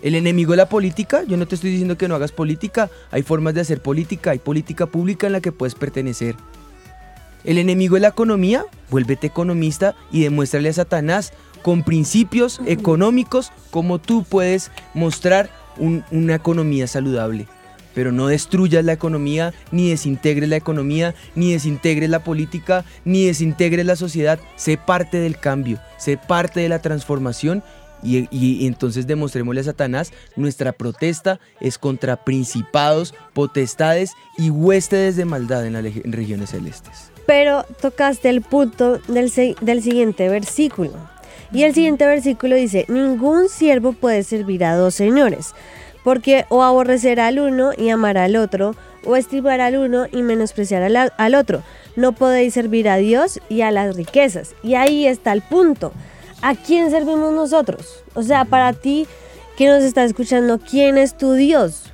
El enemigo de la política, yo no te estoy diciendo que no hagas política, hay formas de hacer política, hay política pública en la que puedes pertenecer. El enemigo de la economía, vuélvete economista y demuéstrale a Satanás con principios económicos cómo tú puedes mostrar un- una economía saludable. Pero no destruyas la economía, ni desintegres la economía, ni desintegres la política, ni desintegres la sociedad. Sé parte del cambio, sé parte de la transformación y, entonces demostrémosle a Satanás, nuestra protesta es contra principados, potestades y huéspedes de maldad en las regiones celestes. Pero tocaste el punto del, del siguiente versículo. Y el siguiente versículo dice, ningún siervo puede servir a dos señores, porque o aborrecerá al uno y amará al otro, o estimar al uno y menospreciar al, al otro. No podéis servir a Dios y a las riquezas. Y ahí está el punto. ¿A quién servimos nosotros? O sea, para ti que nos está escuchando, ¿quién es tu Dios?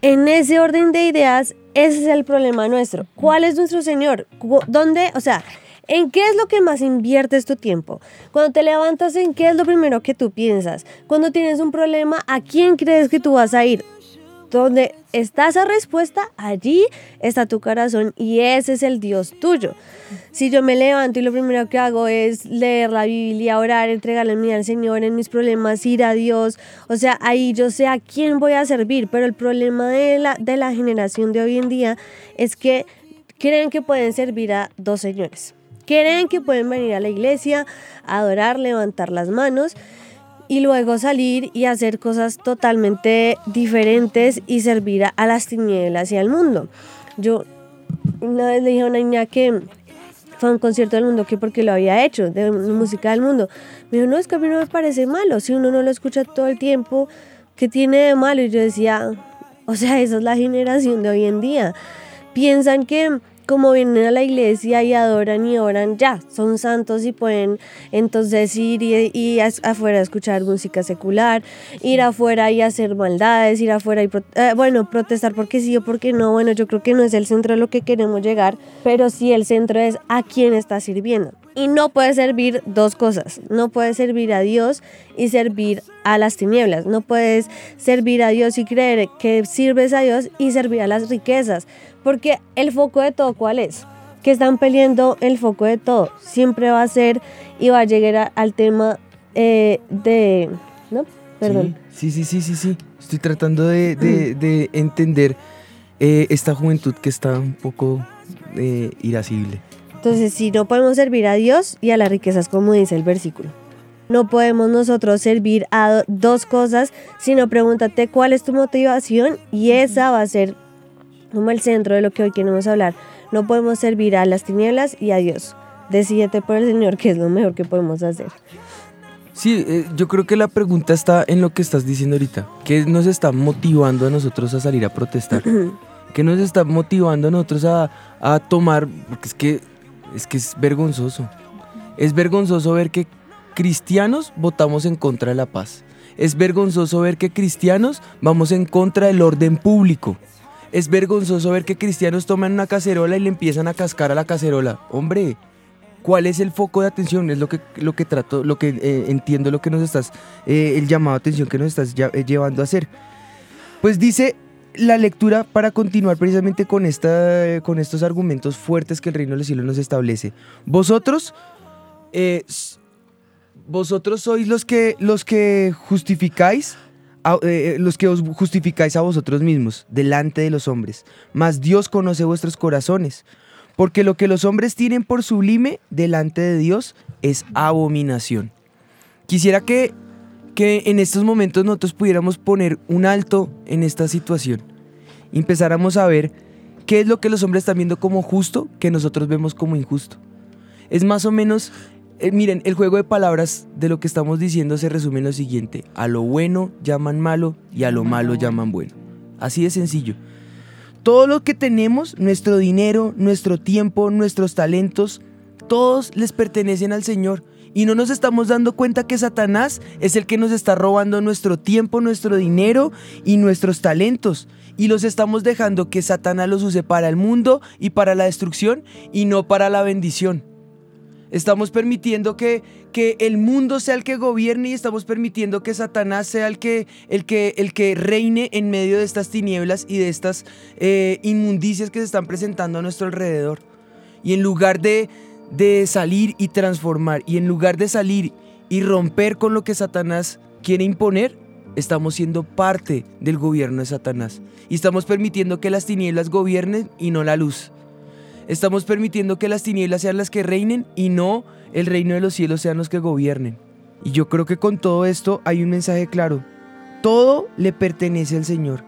En ese orden de ideas, ese es el problema nuestro. ¿Cuál es nuestro Señor? ¿Dónde? O sea, ¿en qué es lo que más inviertes tu tiempo? Cuando te levantas, ¿en qué es lo primero que tú piensas? Cuando tienes un problema, ¿a quién crees que tú vas a ir? Donde está esa respuesta, allí está tu corazón y ese es el Dios tuyo. Si yo me levanto y lo primero que hago es leer la Biblia, orar, entregarle mi al Señor en mis problemas, ir a Dios, o sea, ahí yo sé a quién voy a servir, pero el problema de la, de la generación de hoy en día es que creen que pueden servir a dos señores. Creen que pueden venir a la iglesia, adorar, levantar las manos y luego salir y hacer cosas totalmente diferentes y servir a, las tinieblas y al mundo. Yo una vez le dije a una niña que fue a un concierto del mundo que porque lo había hecho, de música del mundo. Me dijo, no, es que a mí no me parece malo, si uno no lo escucha todo el tiempo, ¿qué tiene de malo? Y yo decía, o sea, esa es la generación de hoy en día. Piensan que como vienen a la iglesia y adoran y oran, ya, son santos y pueden entonces ir y, afuera a escuchar música secular, ir afuera y hacer maldades, ir afuera y, eh, bueno, protestar porque sí o porque no, bueno, yo creo que no es el centro a lo que queremos llegar, pero sí el centro es a quién está sirviendo. Y no puede servir dos cosas, no puedes servir a Dios y servir a las tinieblas, no puedes servir a Dios y creer que sirves a Dios y servir a las riquezas, porque el foco de todo, ¿cuál es? Que están peleando el foco de todo. Siempre va a ser y va a llegar a- al tema eh, de... ¿No? Perdón. Sí, sí, sí, sí, sí. Estoy tratando de, de- de entender eh, esta juventud que está un poco eh, irascible. Entonces, si no podemos servir a Dios y a las riquezas, como dice el versículo. No podemos nosotros servir a do- dos cosas, sino pregúntate cuál es tu motivación y esa va a ser como el centro de lo que hoy queremos hablar. No podemos servir a las tinieblas y a Dios. Decídete por el Señor, que es lo mejor que podemos hacer. Sí, eh, yo creo que la pregunta está en lo que estás diciendo ahorita. ¿Qué nos está motivando a nosotros a salir a protestar? ¿Qué nos está motivando a nosotros a, a tomar? Porque es que, es que es vergonzoso. Es vergonzoso ver que cristianos votamos en contra de la paz. Es vergonzoso ver que cristianos vamos en contra del orden público. Es vergonzoso ver que cristianos toman una cacerola y le empiezan a cascar a la cacerola. Hombre, ¿cuál es el foco de atención? Es lo que, lo que trato, lo que eh, entiendo, lo que nos estás, eh, el llamado de atención que nos estás ya- eh, llevando a hacer. Pues dice la lectura para continuar precisamente con, esta, con estos argumentos fuertes que el reino de los cielos nos establece. Vosotros, vosotros sois los que, los que justificáis, a- eh, los que os justificáis a vosotros mismos delante de los hombres. Mas Dios conoce vuestros corazones, porque lo que los hombres tienen por sublime delante de Dios es abominación. Quisiera que que en estos momentos nosotros pudiéramos poner un alto en esta situación empezáramos a ver qué es lo que los hombres están viendo como justo que nosotros vemos como injusto. Es más o menos, eh, miren, el juego de palabras de lo que estamos diciendo se resume en lo siguiente, a lo bueno llaman malo y a lo malo llaman bueno. Así de sencillo. Todo lo que tenemos, nuestro dinero, nuestro tiempo, nuestros talentos, todos les pertenecen al Señor. Y no nos estamos dando cuenta que Satanás es el que nos está robando nuestro tiempo, nuestro dinero y nuestros talentos. Y los estamos dejando que Satanás los use para el mundo y para la destrucción y no para la bendición. Estamos permitiendo que, que el mundo sea el que gobierne y estamos permitiendo que Satanás sea el que, el que, el que reine en medio de estas tinieblas y de estas eh, inmundicias que se están presentando a nuestro alrededor. Y en lugar de, de salir y transformar, y en lugar de salir y romper con lo que Satanás quiere imponer, estamos siendo parte del gobierno de Satanás. Y estamos permitiendo que las tinieblas gobiernen y no la luz. Estamos permitiendo que las tinieblas sean las que reinen y no el reino de los cielos sean los que gobiernen. Y yo creo que con todo esto hay un mensaje claro. Todo le pertenece al Señor.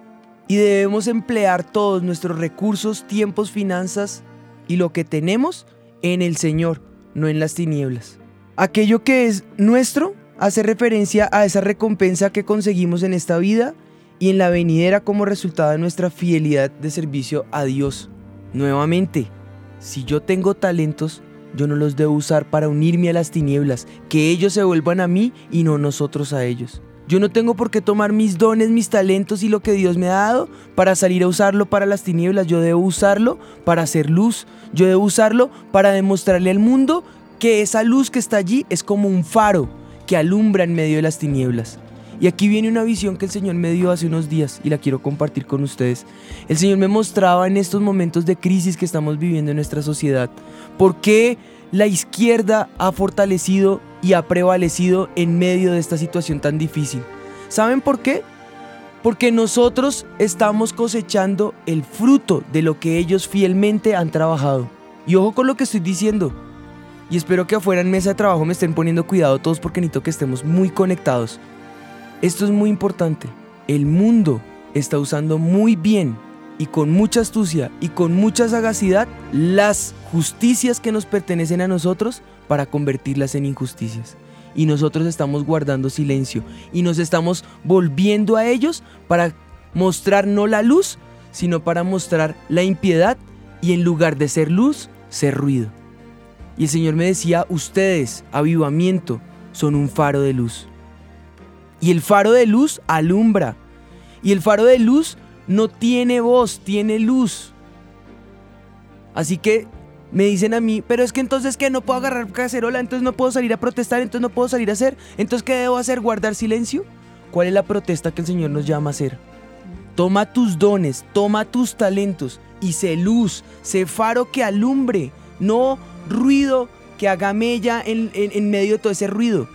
Y debemos emplear todos nuestros recursos, tiempos, finanzas y lo que tenemos en el Señor, no en las tinieblas. Aquello que es nuestro hace referencia a esa recompensa que conseguimos en esta vida y en la venidera como resultado de nuestra fidelidad de servicio a Dios. Nuevamente, si yo tengo talentos, yo no los debo usar para unirme a las tinieblas, que ellos se vuelvan a mí y no nosotros a ellos. Yo no tengo por qué tomar mis dones, mis talentos y lo que Dios me ha dado para salir a usarlo para las tinieblas. Yo debo usarlo para hacer luz. Yo debo usarlo para demostrarle al mundo que esa luz que está allí es como un faro que alumbra en medio de las tinieblas. Y aquí viene una visión que el Señor me dio hace unos días y la quiero compartir con ustedes. El Señor me mostraba en estos momentos de crisis que estamos viviendo en nuestra sociedad por qué la izquierda ha fortalecido y ha prevalecido en medio de esta situación tan difícil. ¿Saben por qué? Porque nosotros estamos cosechando el fruto de lo que ellos fielmente han trabajado. Y ojo con lo que estoy diciendo. Y espero que afuera en mesa de trabajo me estén poniendo cuidado todos porque necesito que estemos muy conectados. Esto es muy importante. El mundo está usando muy bien y con mucha astucia y con mucha sagacidad las justicias que nos pertenecen a nosotros para convertirlas en injusticias. Y nosotros estamos guardando silencio y nos estamos volviendo a ellos para mostrar no la luz, sino para mostrar la impiedad y en lugar de ser luz, ser ruido. Y el Señor me decía, ustedes, avivamiento, son un faro de luz. Y el faro de luz alumbra. Y el faro de luz no tiene voz, tiene luz. Así que me dicen a mí, pero es que entonces que no puedo agarrar cacerola, entonces no puedo salir a protestar, entonces no puedo salir a hacer, entonces ¿qué debo hacer? ¿Guardar silencio? ¿Cuál es la protesta que el Señor nos llama a hacer? Toma tus dones, toma tus talentos y sé luz, sé faro que alumbre, no ruido que haga mella en, en- en medio de todo ese ruido.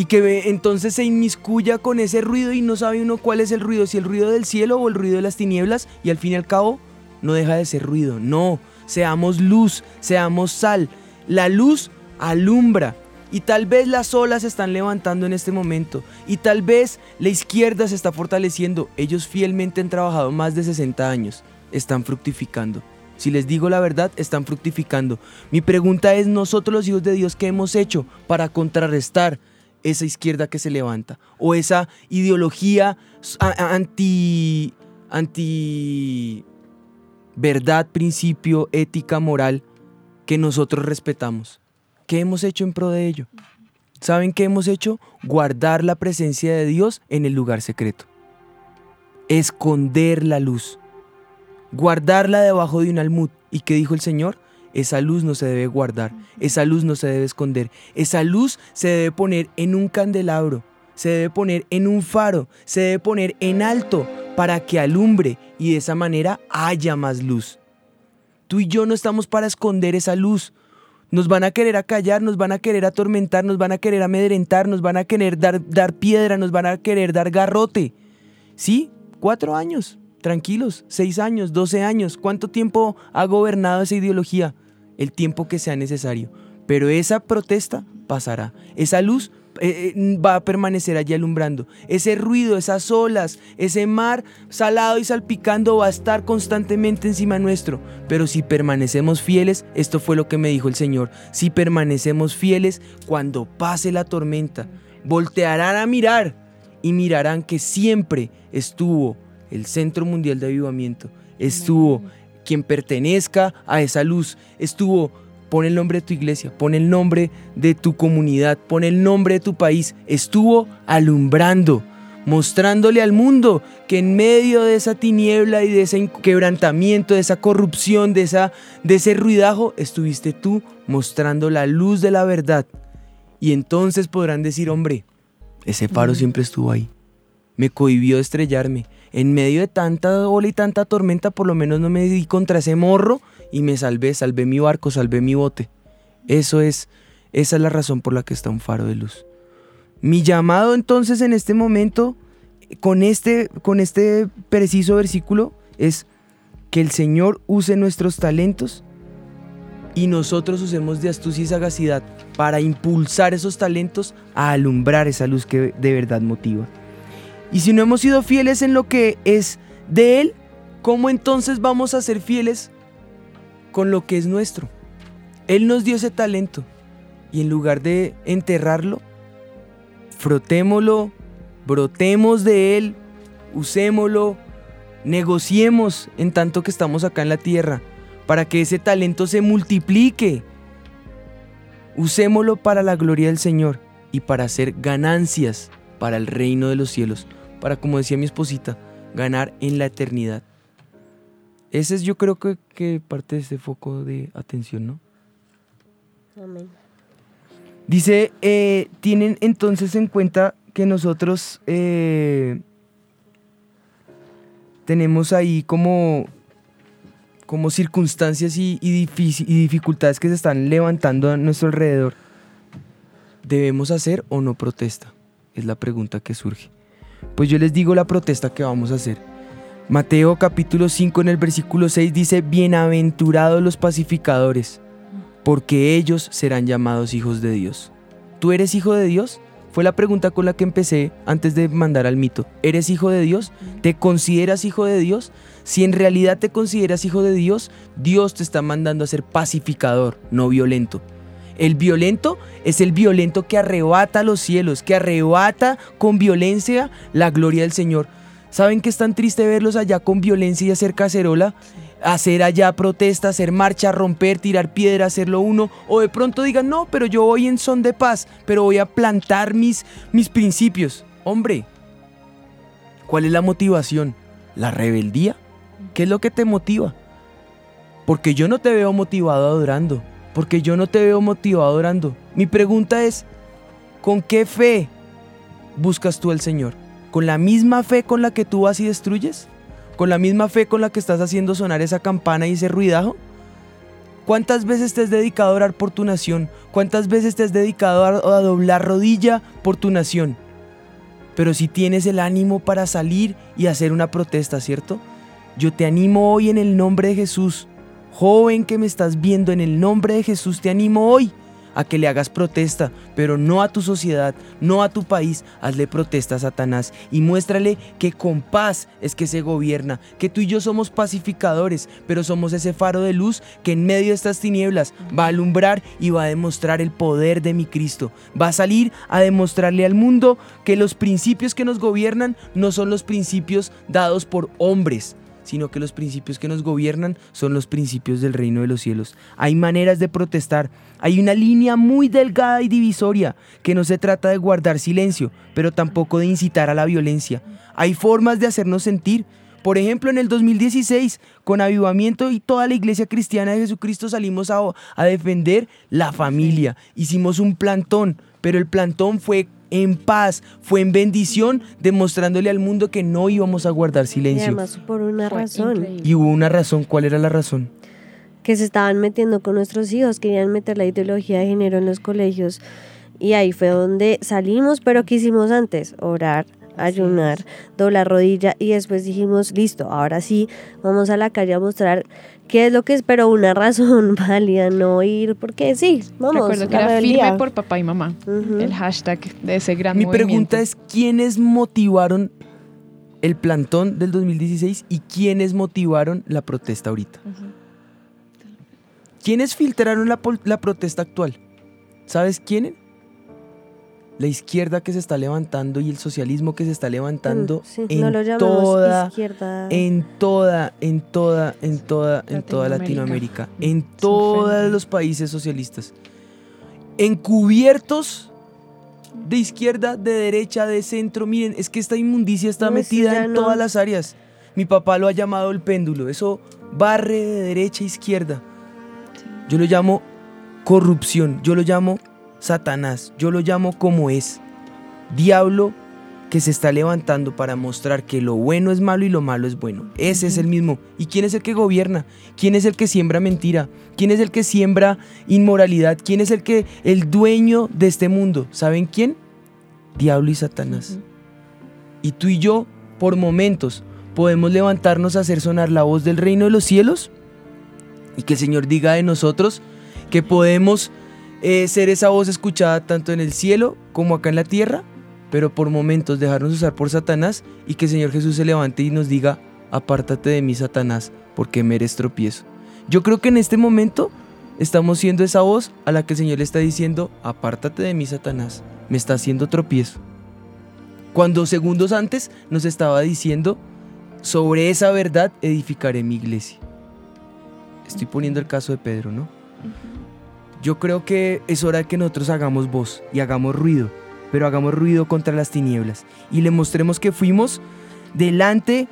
Y que entonces se inmiscuya con ese ruido y no sabe uno cuál es el ruido, si el ruido del cielo o el ruido de las tinieblas, y al fin y al cabo no deja de ser ruido. No, seamos luz, seamos sal. La luz alumbra. Y tal vez las olas se están levantando en este momento. Y tal vez la izquierda se está fortaleciendo. Ellos fielmente han trabajado más de 60 años. Están fructificando. Si les digo la verdad, están fructificando. Mi pregunta es, nosotros los hijos de Dios, ¿qué hemos hecho para contrarrestar esa izquierda que se levanta? O esa ideología anti... anti... verdad, principio, ética, moral que nosotros respetamos. ¿Qué hemos hecho en pro de ello? ¿Saben qué hemos hecho? Guardar la presencia de Dios en el lugar secreto. Esconder la luz. Guardarla debajo de un almud. ¿Y qué dijo el Señor? Esa luz no se debe guardar, esa luz no se debe esconder, esa luz se debe poner en un candelabro, se debe poner en un faro, se debe poner en alto para que alumbre y de esa manera haya más luz. Tú y yo no estamos para esconder esa luz. Nos van a querer acallar, nos van a querer atormentar, nos van a querer amedrentar, nos van a querer dar, dar piedra, nos van a querer dar garrote. ¿Sí? Cuatro años, tranquilos, seis años, doce años. ¿Cuánto tiempo ha gobernado esa ideología? El tiempo que sea necesario. Pero esa protesta pasará. Esa luz eh, eh, va a permanecer allí alumbrando. Ese ruido, esas olas, ese mar salado y salpicando va a estar constantemente encima nuestro. Pero si permanecemos fieles, esto fue lo que me dijo el Señor, si permanecemos fieles, cuando pase la tormenta, voltearán a mirar y mirarán que siempre estuvo el Centro Mundial de Avivamiento, estuvo quien pertenezca a esa luz, estuvo Pon el nombre de tu iglesia, pon el nombre de tu comunidad, pon el nombre de tu país. Estuvo alumbrando, mostrándole al mundo que en medio de esa tiniebla y de ese quebrantamiento, de esa corrupción, de, esa, de ese ruidajo, estuviste tú mostrando la luz de la verdad. Y entonces podrán decir, hombre, ese faro siempre estuvo ahí. Me cohibió estrellarme. En medio de tanta ola y tanta tormenta, por lo menos no me di contra ese morro y me salvé, salvé mi barco, salvé mi bote. Eso es, esa es la razón por la que está un faro de luz. Mi llamado entonces en este momento, con este, con este preciso versículo, es que el Señor use nuestros talentos y nosotros usemos de astucia y sagacidad para impulsar esos talentos a alumbrar esa luz que de verdad motiva. Y si no hemos sido fieles en lo que es de Él, ¿cómo entonces vamos a ser fieles con lo que es nuestro? Él nos dio ese talento y en lugar de enterrarlo, frotémoslo, brotemos de Él, usémoslo, negociemos en tanto que estamos acá en la tierra para que ese talento se multiplique. Usémoslo para la gloria del Señor y para hacer ganancias para el reino de los cielos, para, como decía mi esposita, ganar en la eternidad. Ese es yo creo que, que parte de ese foco de atención, ¿no? Amén. Dice, eh, tienen entonces en cuenta que nosotros eh, tenemos ahí como, como circunstancias y, y difici- y dificultades que se están levantando a nuestro alrededor. ¿Debemos hacer o no protesta? Es la pregunta que surge. Pues yo les digo la protesta que vamos a hacer. Mateo capítulo 5 en el versículo 6 dice, bienaventurados los pacificadores, porque ellos serán llamados hijos de Dios. ¿Tú eres hijo de Dios? Fue la pregunta con la que empecé antes de mandar al mito. ¿Eres hijo de Dios? ¿Te consideras hijo de Dios? Si en realidad te consideras hijo de Dios, Dios te está mandando a ser pacificador, no violento. El violento es el violento que arrebata los cielos, que arrebata con violencia la gloria del Señor. ¿Saben que es tan triste verlos allá con violencia y hacer cacerola? Hacer allá protesta, hacer marcha, romper, tirar piedra, hacerlo uno. O de pronto digan, no, pero yo voy en son de paz, pero voy a plantar mis, mis principios. Hombre, ¿cuál es la motivación? ¿La rebeldía? ¿Qué es lo que te motiva? Porque yo no te veo motivado adorando. Porque yo no te veo motivado adorando. Mi pregunta es, ¿con qué fe buscas tú al Señor? ¿Con la misma fe con la que tú vas y destruyes? ¿Con la misma fe con la que estás haciendo sonar esa campana y ese ruidajo? ¿Cuántas veces te has dedicado a orar por tu nación? ¿Cuántas veces te has dedicado a doblar rodilla por tu nación? Pero si tienes el ánimo para salir y hacer una protesta, ¿cierto? Yo te animo hoy en el nombre de Jesús. Joven que me estás viendo, en el nombre de Jesús te animo hoy a que le hagas protesta, pero no a tu sociedad, no a tu país, hazle protesta a Satanás y muéstrale que con paz es que se gobierna, que tú y yo somos pacificadores, pero somos ese faro de luz que en medio de estas tinieblas va a alumbrar y va a demostrar el poder de mi Cristo. Va a salir a demostrarle al mundo que los principios que nos gobiernan no son los principios dados por hombres, sino que los principios que nos gobiernan son los principios del reino de los cielos. Hay maneras de protestar, hay una línea muy delgada y divisoria, que no se trata de guardar silencio, pero tampoco de incitar a la violencia. Hay formas de hacernos sentir. Por ejemplo, en el 2016, con Avivamiento y toda la iglesia cristiana de Jesucristo salimos a, a defender la familia. Hicimos un plantón, pero el plantón fue en paz, fue en bendición, demostrándole al mundo que no íbamos a guardar Y silencio. además por una Fue razón. increíble. Y hubo una razón, ¿cuál era la razón? que se estaban metiendo con nuestros hijos, querían meter la ideología de género en los colegios. Y ahí fue donde salimos, pero ¿qué hicimos antes? Orar, ayunar, doblar rodilla y después dijimos, listo, ahora sí, vamos a la calle a mostrar qué es lo que es, pero una razón válida, no ir, porque sí, vamos. Recuerdo que la era rebeldía. firme por papá y mamá. El hashtag de ese gran Mi movimiento. pregunta es, ¿quiénes motivaron el plantón del 2016 y quiénes motivaron la protesta ahorita? ¿Quiénes filtraron la, la protesta actual? ¿Sabes quiénes? La izquierda que se está levantando y el socialismo que se está levantando Mm, sí, en no lo llamemos toda izquierda. en toda, en toda, en toda, en toda Latinoamérica. Latinoamérica, en todos los países socialistas, encubiertos de izquierda, de derecha, de centro. Miren, es que esta inmundicia está No, metida en no. todas las áreas. Mi papá lo ha llamado el péndulo. Eso barre de derecha a izquierda. Yo lo llamo corrupción. Yo lo llamo Satanás. Yo lo llamo como es. Diablo que se está levantando para mostrar que lo bueno es malo y lo malo es bueno. Ese es el mismo. ¿Y quién es el que gobierna? ¿Quién es el que siembra mentira? ¿Quién es el que siembra inmoralidad? ¿Quién es el que el dueño de este mundo? ¿Saben quién? Diablo y Satanás. Y tú y yo, por momentos, podemos levantarnos a hacer sonar la voz del reino de los cielos y que el Señor diga de nosotros que podemos eh, ser esa voz escuchada tanto en el cielo como acá en la tierra, pero por momentos dejarnos usar por Satanás y que el Señor Jesús se levante y nos diga, apártate de mí, Satanás, porque me eres tropiezo. Yo creo que en este momento estamos siendo esa voz a la que el Señor le está diciendo, apártate de mí, Satanás, me está haciendo tropiezo. Cuando segundos antes nos estaba diciendo, sobre esa verdad edificaré mi iglesia. Estoy poniendo el caso de Pedro, ¿no? Yo creo que es hora de que nosotros hagamos voz y hagamos ruido, pero hagamos ruido contra las tinieblas y le mostremos que fuimos delante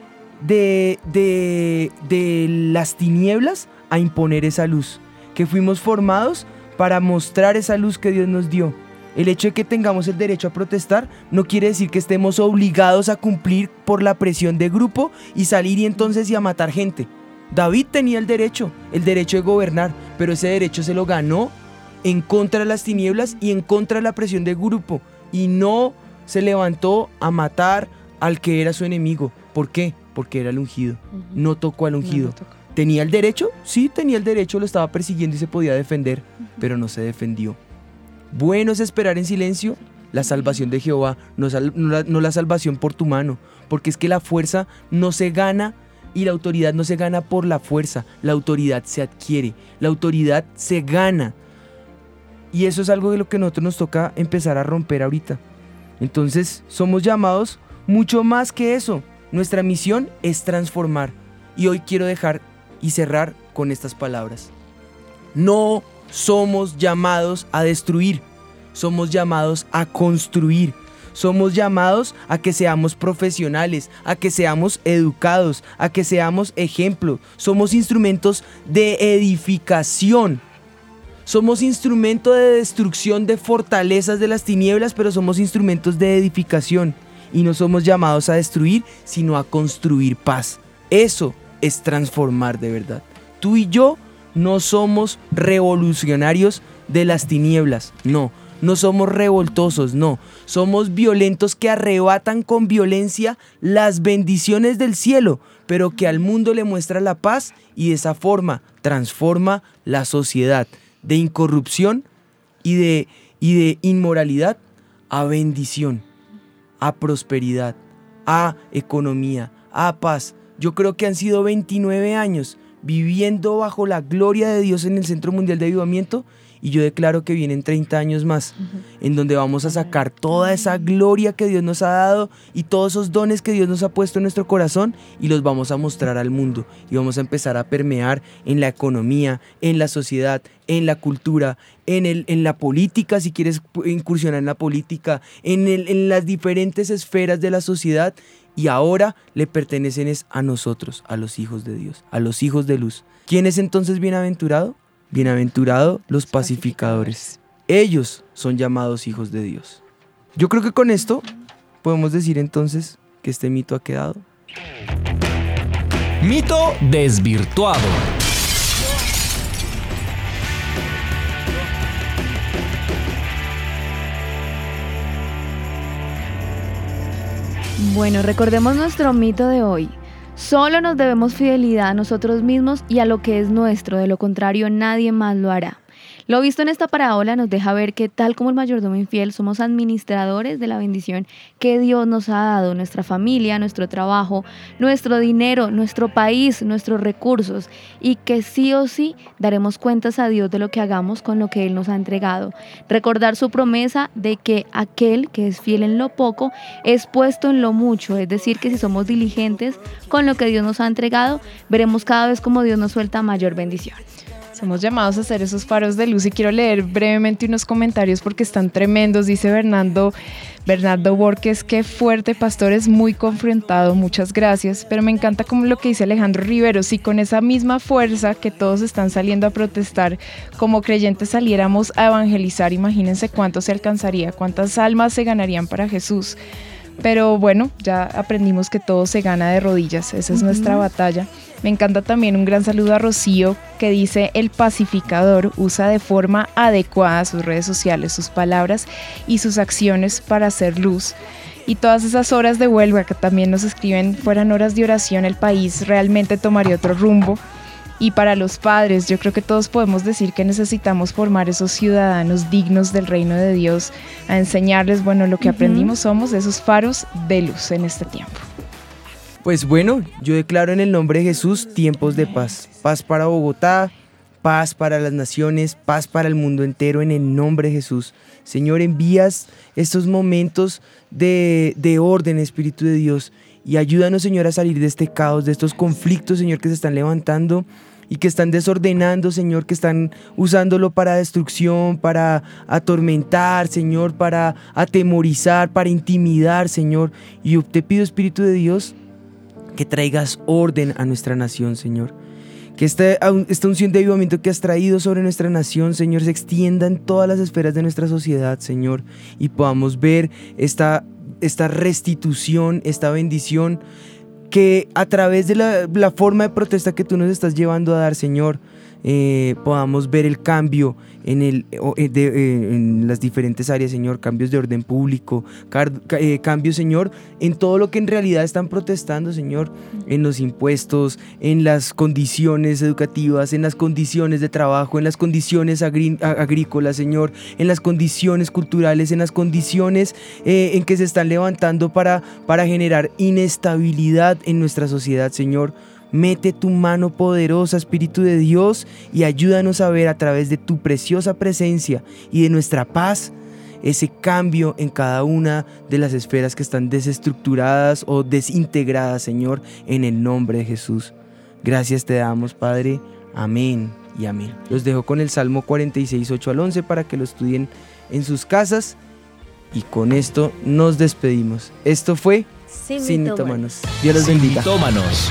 de, de, de las tinieblas a imponer esa luz, que fuimos formados para mostrar esa luz que Dios nos dio. El hecho de que tengamos el derecho a protestar no quiere decir que estemos obligados a cumplir por la presión de grupo y salir y entonces y a matar gente. David tenía el derecho, el derecho de gobernar, pero ese derecho se lo ganó en contra de las tinieblas y en contra de la presión del grupo. Y no se levantó a matar al que era su enemigo. ¿Por qué? Porque era el ungido. No tocó al ungido. ¿Tenía el derecho? Sí, tenía el derecho, lo estaba persiguiendo y se podía defender, pero no se defendió. Bueno es esperar en silencio la salvación de Jehová, no, sal- no la, no la salvación por tu mano, porque es que la fuerza no se gana y la autoridad no se gana por la fuerza, la autoridad se adquiere, la autoridad se gana. Y eso es algo de lo que nosotros nos toca empezar a romper ahorita. Entonces somos llamados mucho más que eso. Nuestra misión es transformar. Y hoy quiero dejar y cerrar con estas palabras. No somos llamados a destruir, somos llamados a construir. Somos llamados a que seamos profesionales, a que seamos educados, a que seamos ejemplo. Somos instrumentos de edificación. Somos instrumento de destrucción de fortalezas de las tinieblas, pero somos instrumentos de edificación. Y no somos llamados a destruir, sino a construir paz. Eso es transformar de verdad. Tú y yo no somos revolucionarios de las tinieblas, no. No somos revoltosos, no. Somos violentos que arrebatan con violencia las bendiciones del cielo, pero que al mundo le muestra la paz y de esa forma transforma la sociedad de incorrupción y de, y de inmoralidad a bendición, a prosperidad, a economía, a paz. Yo creo que han sido 29 años viviendo bajo la gloria de Dios en el Centro Mundial de Avivamiento y yo declaro que vienen 30 años más en donde vamos a sacar toda esa gloria que Dios nos ha dado y todos esos dones que Dios nos ha puesto en nuestro corazón y los vamos a mostrar al mundo y vamos a empezar a permear en la economía, en la sociedad, en la cultura, en, el, en la política, si quieres incursionar en la política, en, el- en las diferentes esferas de la sociedad y ahora le pertenecen es a nosotros, a los hijos de Dios, a los hijos de luz. ¿Quién es entonces bienaventurado? Bienaventurado los pacificadores. Ellos son llamados hijos de Dios. Yo creo que con esto podemos decir entonces que este mito ha quedado. Mito desvirtuado. Bueno, recordemos nuestro mito de hoy. Solo nos debemos fidelidad a nosotros mismos y a lo que es nuestro, de lo contrario nadie más lo hará. Lo visto en esta parábola nos deja ver que tal como el mayordomo infiel somos administradores de la bendición que Dios nos ha dado, nuestra familia, nuestro trabajo, nuestro dinero, nuestro país, nuestros recursos y que sí o sí daremos cuentas a Dios de lo que hagamos con lo que Él nos ha entregado. Recordar su promesa de que aquel que es fiel en lo poco es puesto en lo mucho, es decir, que si somos diligentes con lo que Dios nos ha entregado, veremos cada vez como Dios nos suelta mayor bendición. Somos llamados a ser esos faros de luz y quiero leer brevemente unos comentarios porque están tremendos. Dice Bernardo, Bernardo Borges, qué fuerte pastor, es muy confrontado, muchas gracias. Pero me encanta como lo que dice Alejandro Rivero, si con esa misma fuerza que todos están saliendo a protestar, como creyentes saliéramos a evangelizar, imagínense cuánto se alcanzaría, cuántas almas se ganarían para Jesús. Pero bueno, ya aprendimos que todo se gana de rodillas, esa es nuestra batalla. Me encanta también un gran saludo a Rocío que dice el pacificador usa de forma adecuada sus redes sociales, sus palabras y sus acciones para hacer luz. Y todas esas horas de huelga que también nos escriben fueran horas de oración, el país realmente tomaría otro rumbo. Y para los padres, yo creo que todos podemos decir que necesitamos formar esos ciudadanos dignos del reino de Dios, a enseñarles, bueno, lo que aprendimos somos esos faros de luz en este tiempo. Pues bueno, yo declaro en el nombre de Jesús tiempos de paz. Paz para Bogotá, paz para las naciones, paz para el mundo entero en el nombre de Jesús. Señor, envías estos momentos de, de orden, Espíritu de Dios, y ayúdanos, Señor, a salir de este caos, de estos conflictos, Señor, que se están levantando y que están desordenando, Señor, que están usándolo para destrucción, para atormentar, Señor, para atemorizar, para intimidar, Señor. Y yo te pido, Espíritu de Dios, que traigas orden a nuestra nación, Señor. Que esta, esta unción de avivamiento que has traído sobre nuestra nación, Señor, se extienda en todas las esferas de nuestra sociedad, Señor, y podamos ver esta, esta restitución, esta bendición que a través de la, la forma de protesta que tú nos estás llevando a dar, Señor, eh, podamos ver el cambio en, el, eh, de, eh, en las diferentes áreas, Señor, cambios de orden público, eh, cambios, Señor, en todo lo que en realidad están protestando, Señor, en los impuestos, en las condiciones educativas, en las condiciones de trabajo, en las condiciones agrícolas, Señor, en las condiciones culturales, en las condiciones en que se están levantando para, para generar inestabilidad en nuestra sociedad, Señor. Mete tu mano poderosa, Espíritu de Dios, y ayúdanos a ver a través de tu preciosa presencia y de nuestra paz ese cambio en cada una de las esferas que están desestructuradas o desintegradas, Señor, en el nombre de Jesús. Gracias te damos, Padre. Amén y amén. Los dejo con el Salmo 46, 8 al 11 para que lo estudien en sus casas. Y con esto nos despedimos. Esto fue Sin, Sin mitómanos. Dios los Sin bendiga. mitómanos.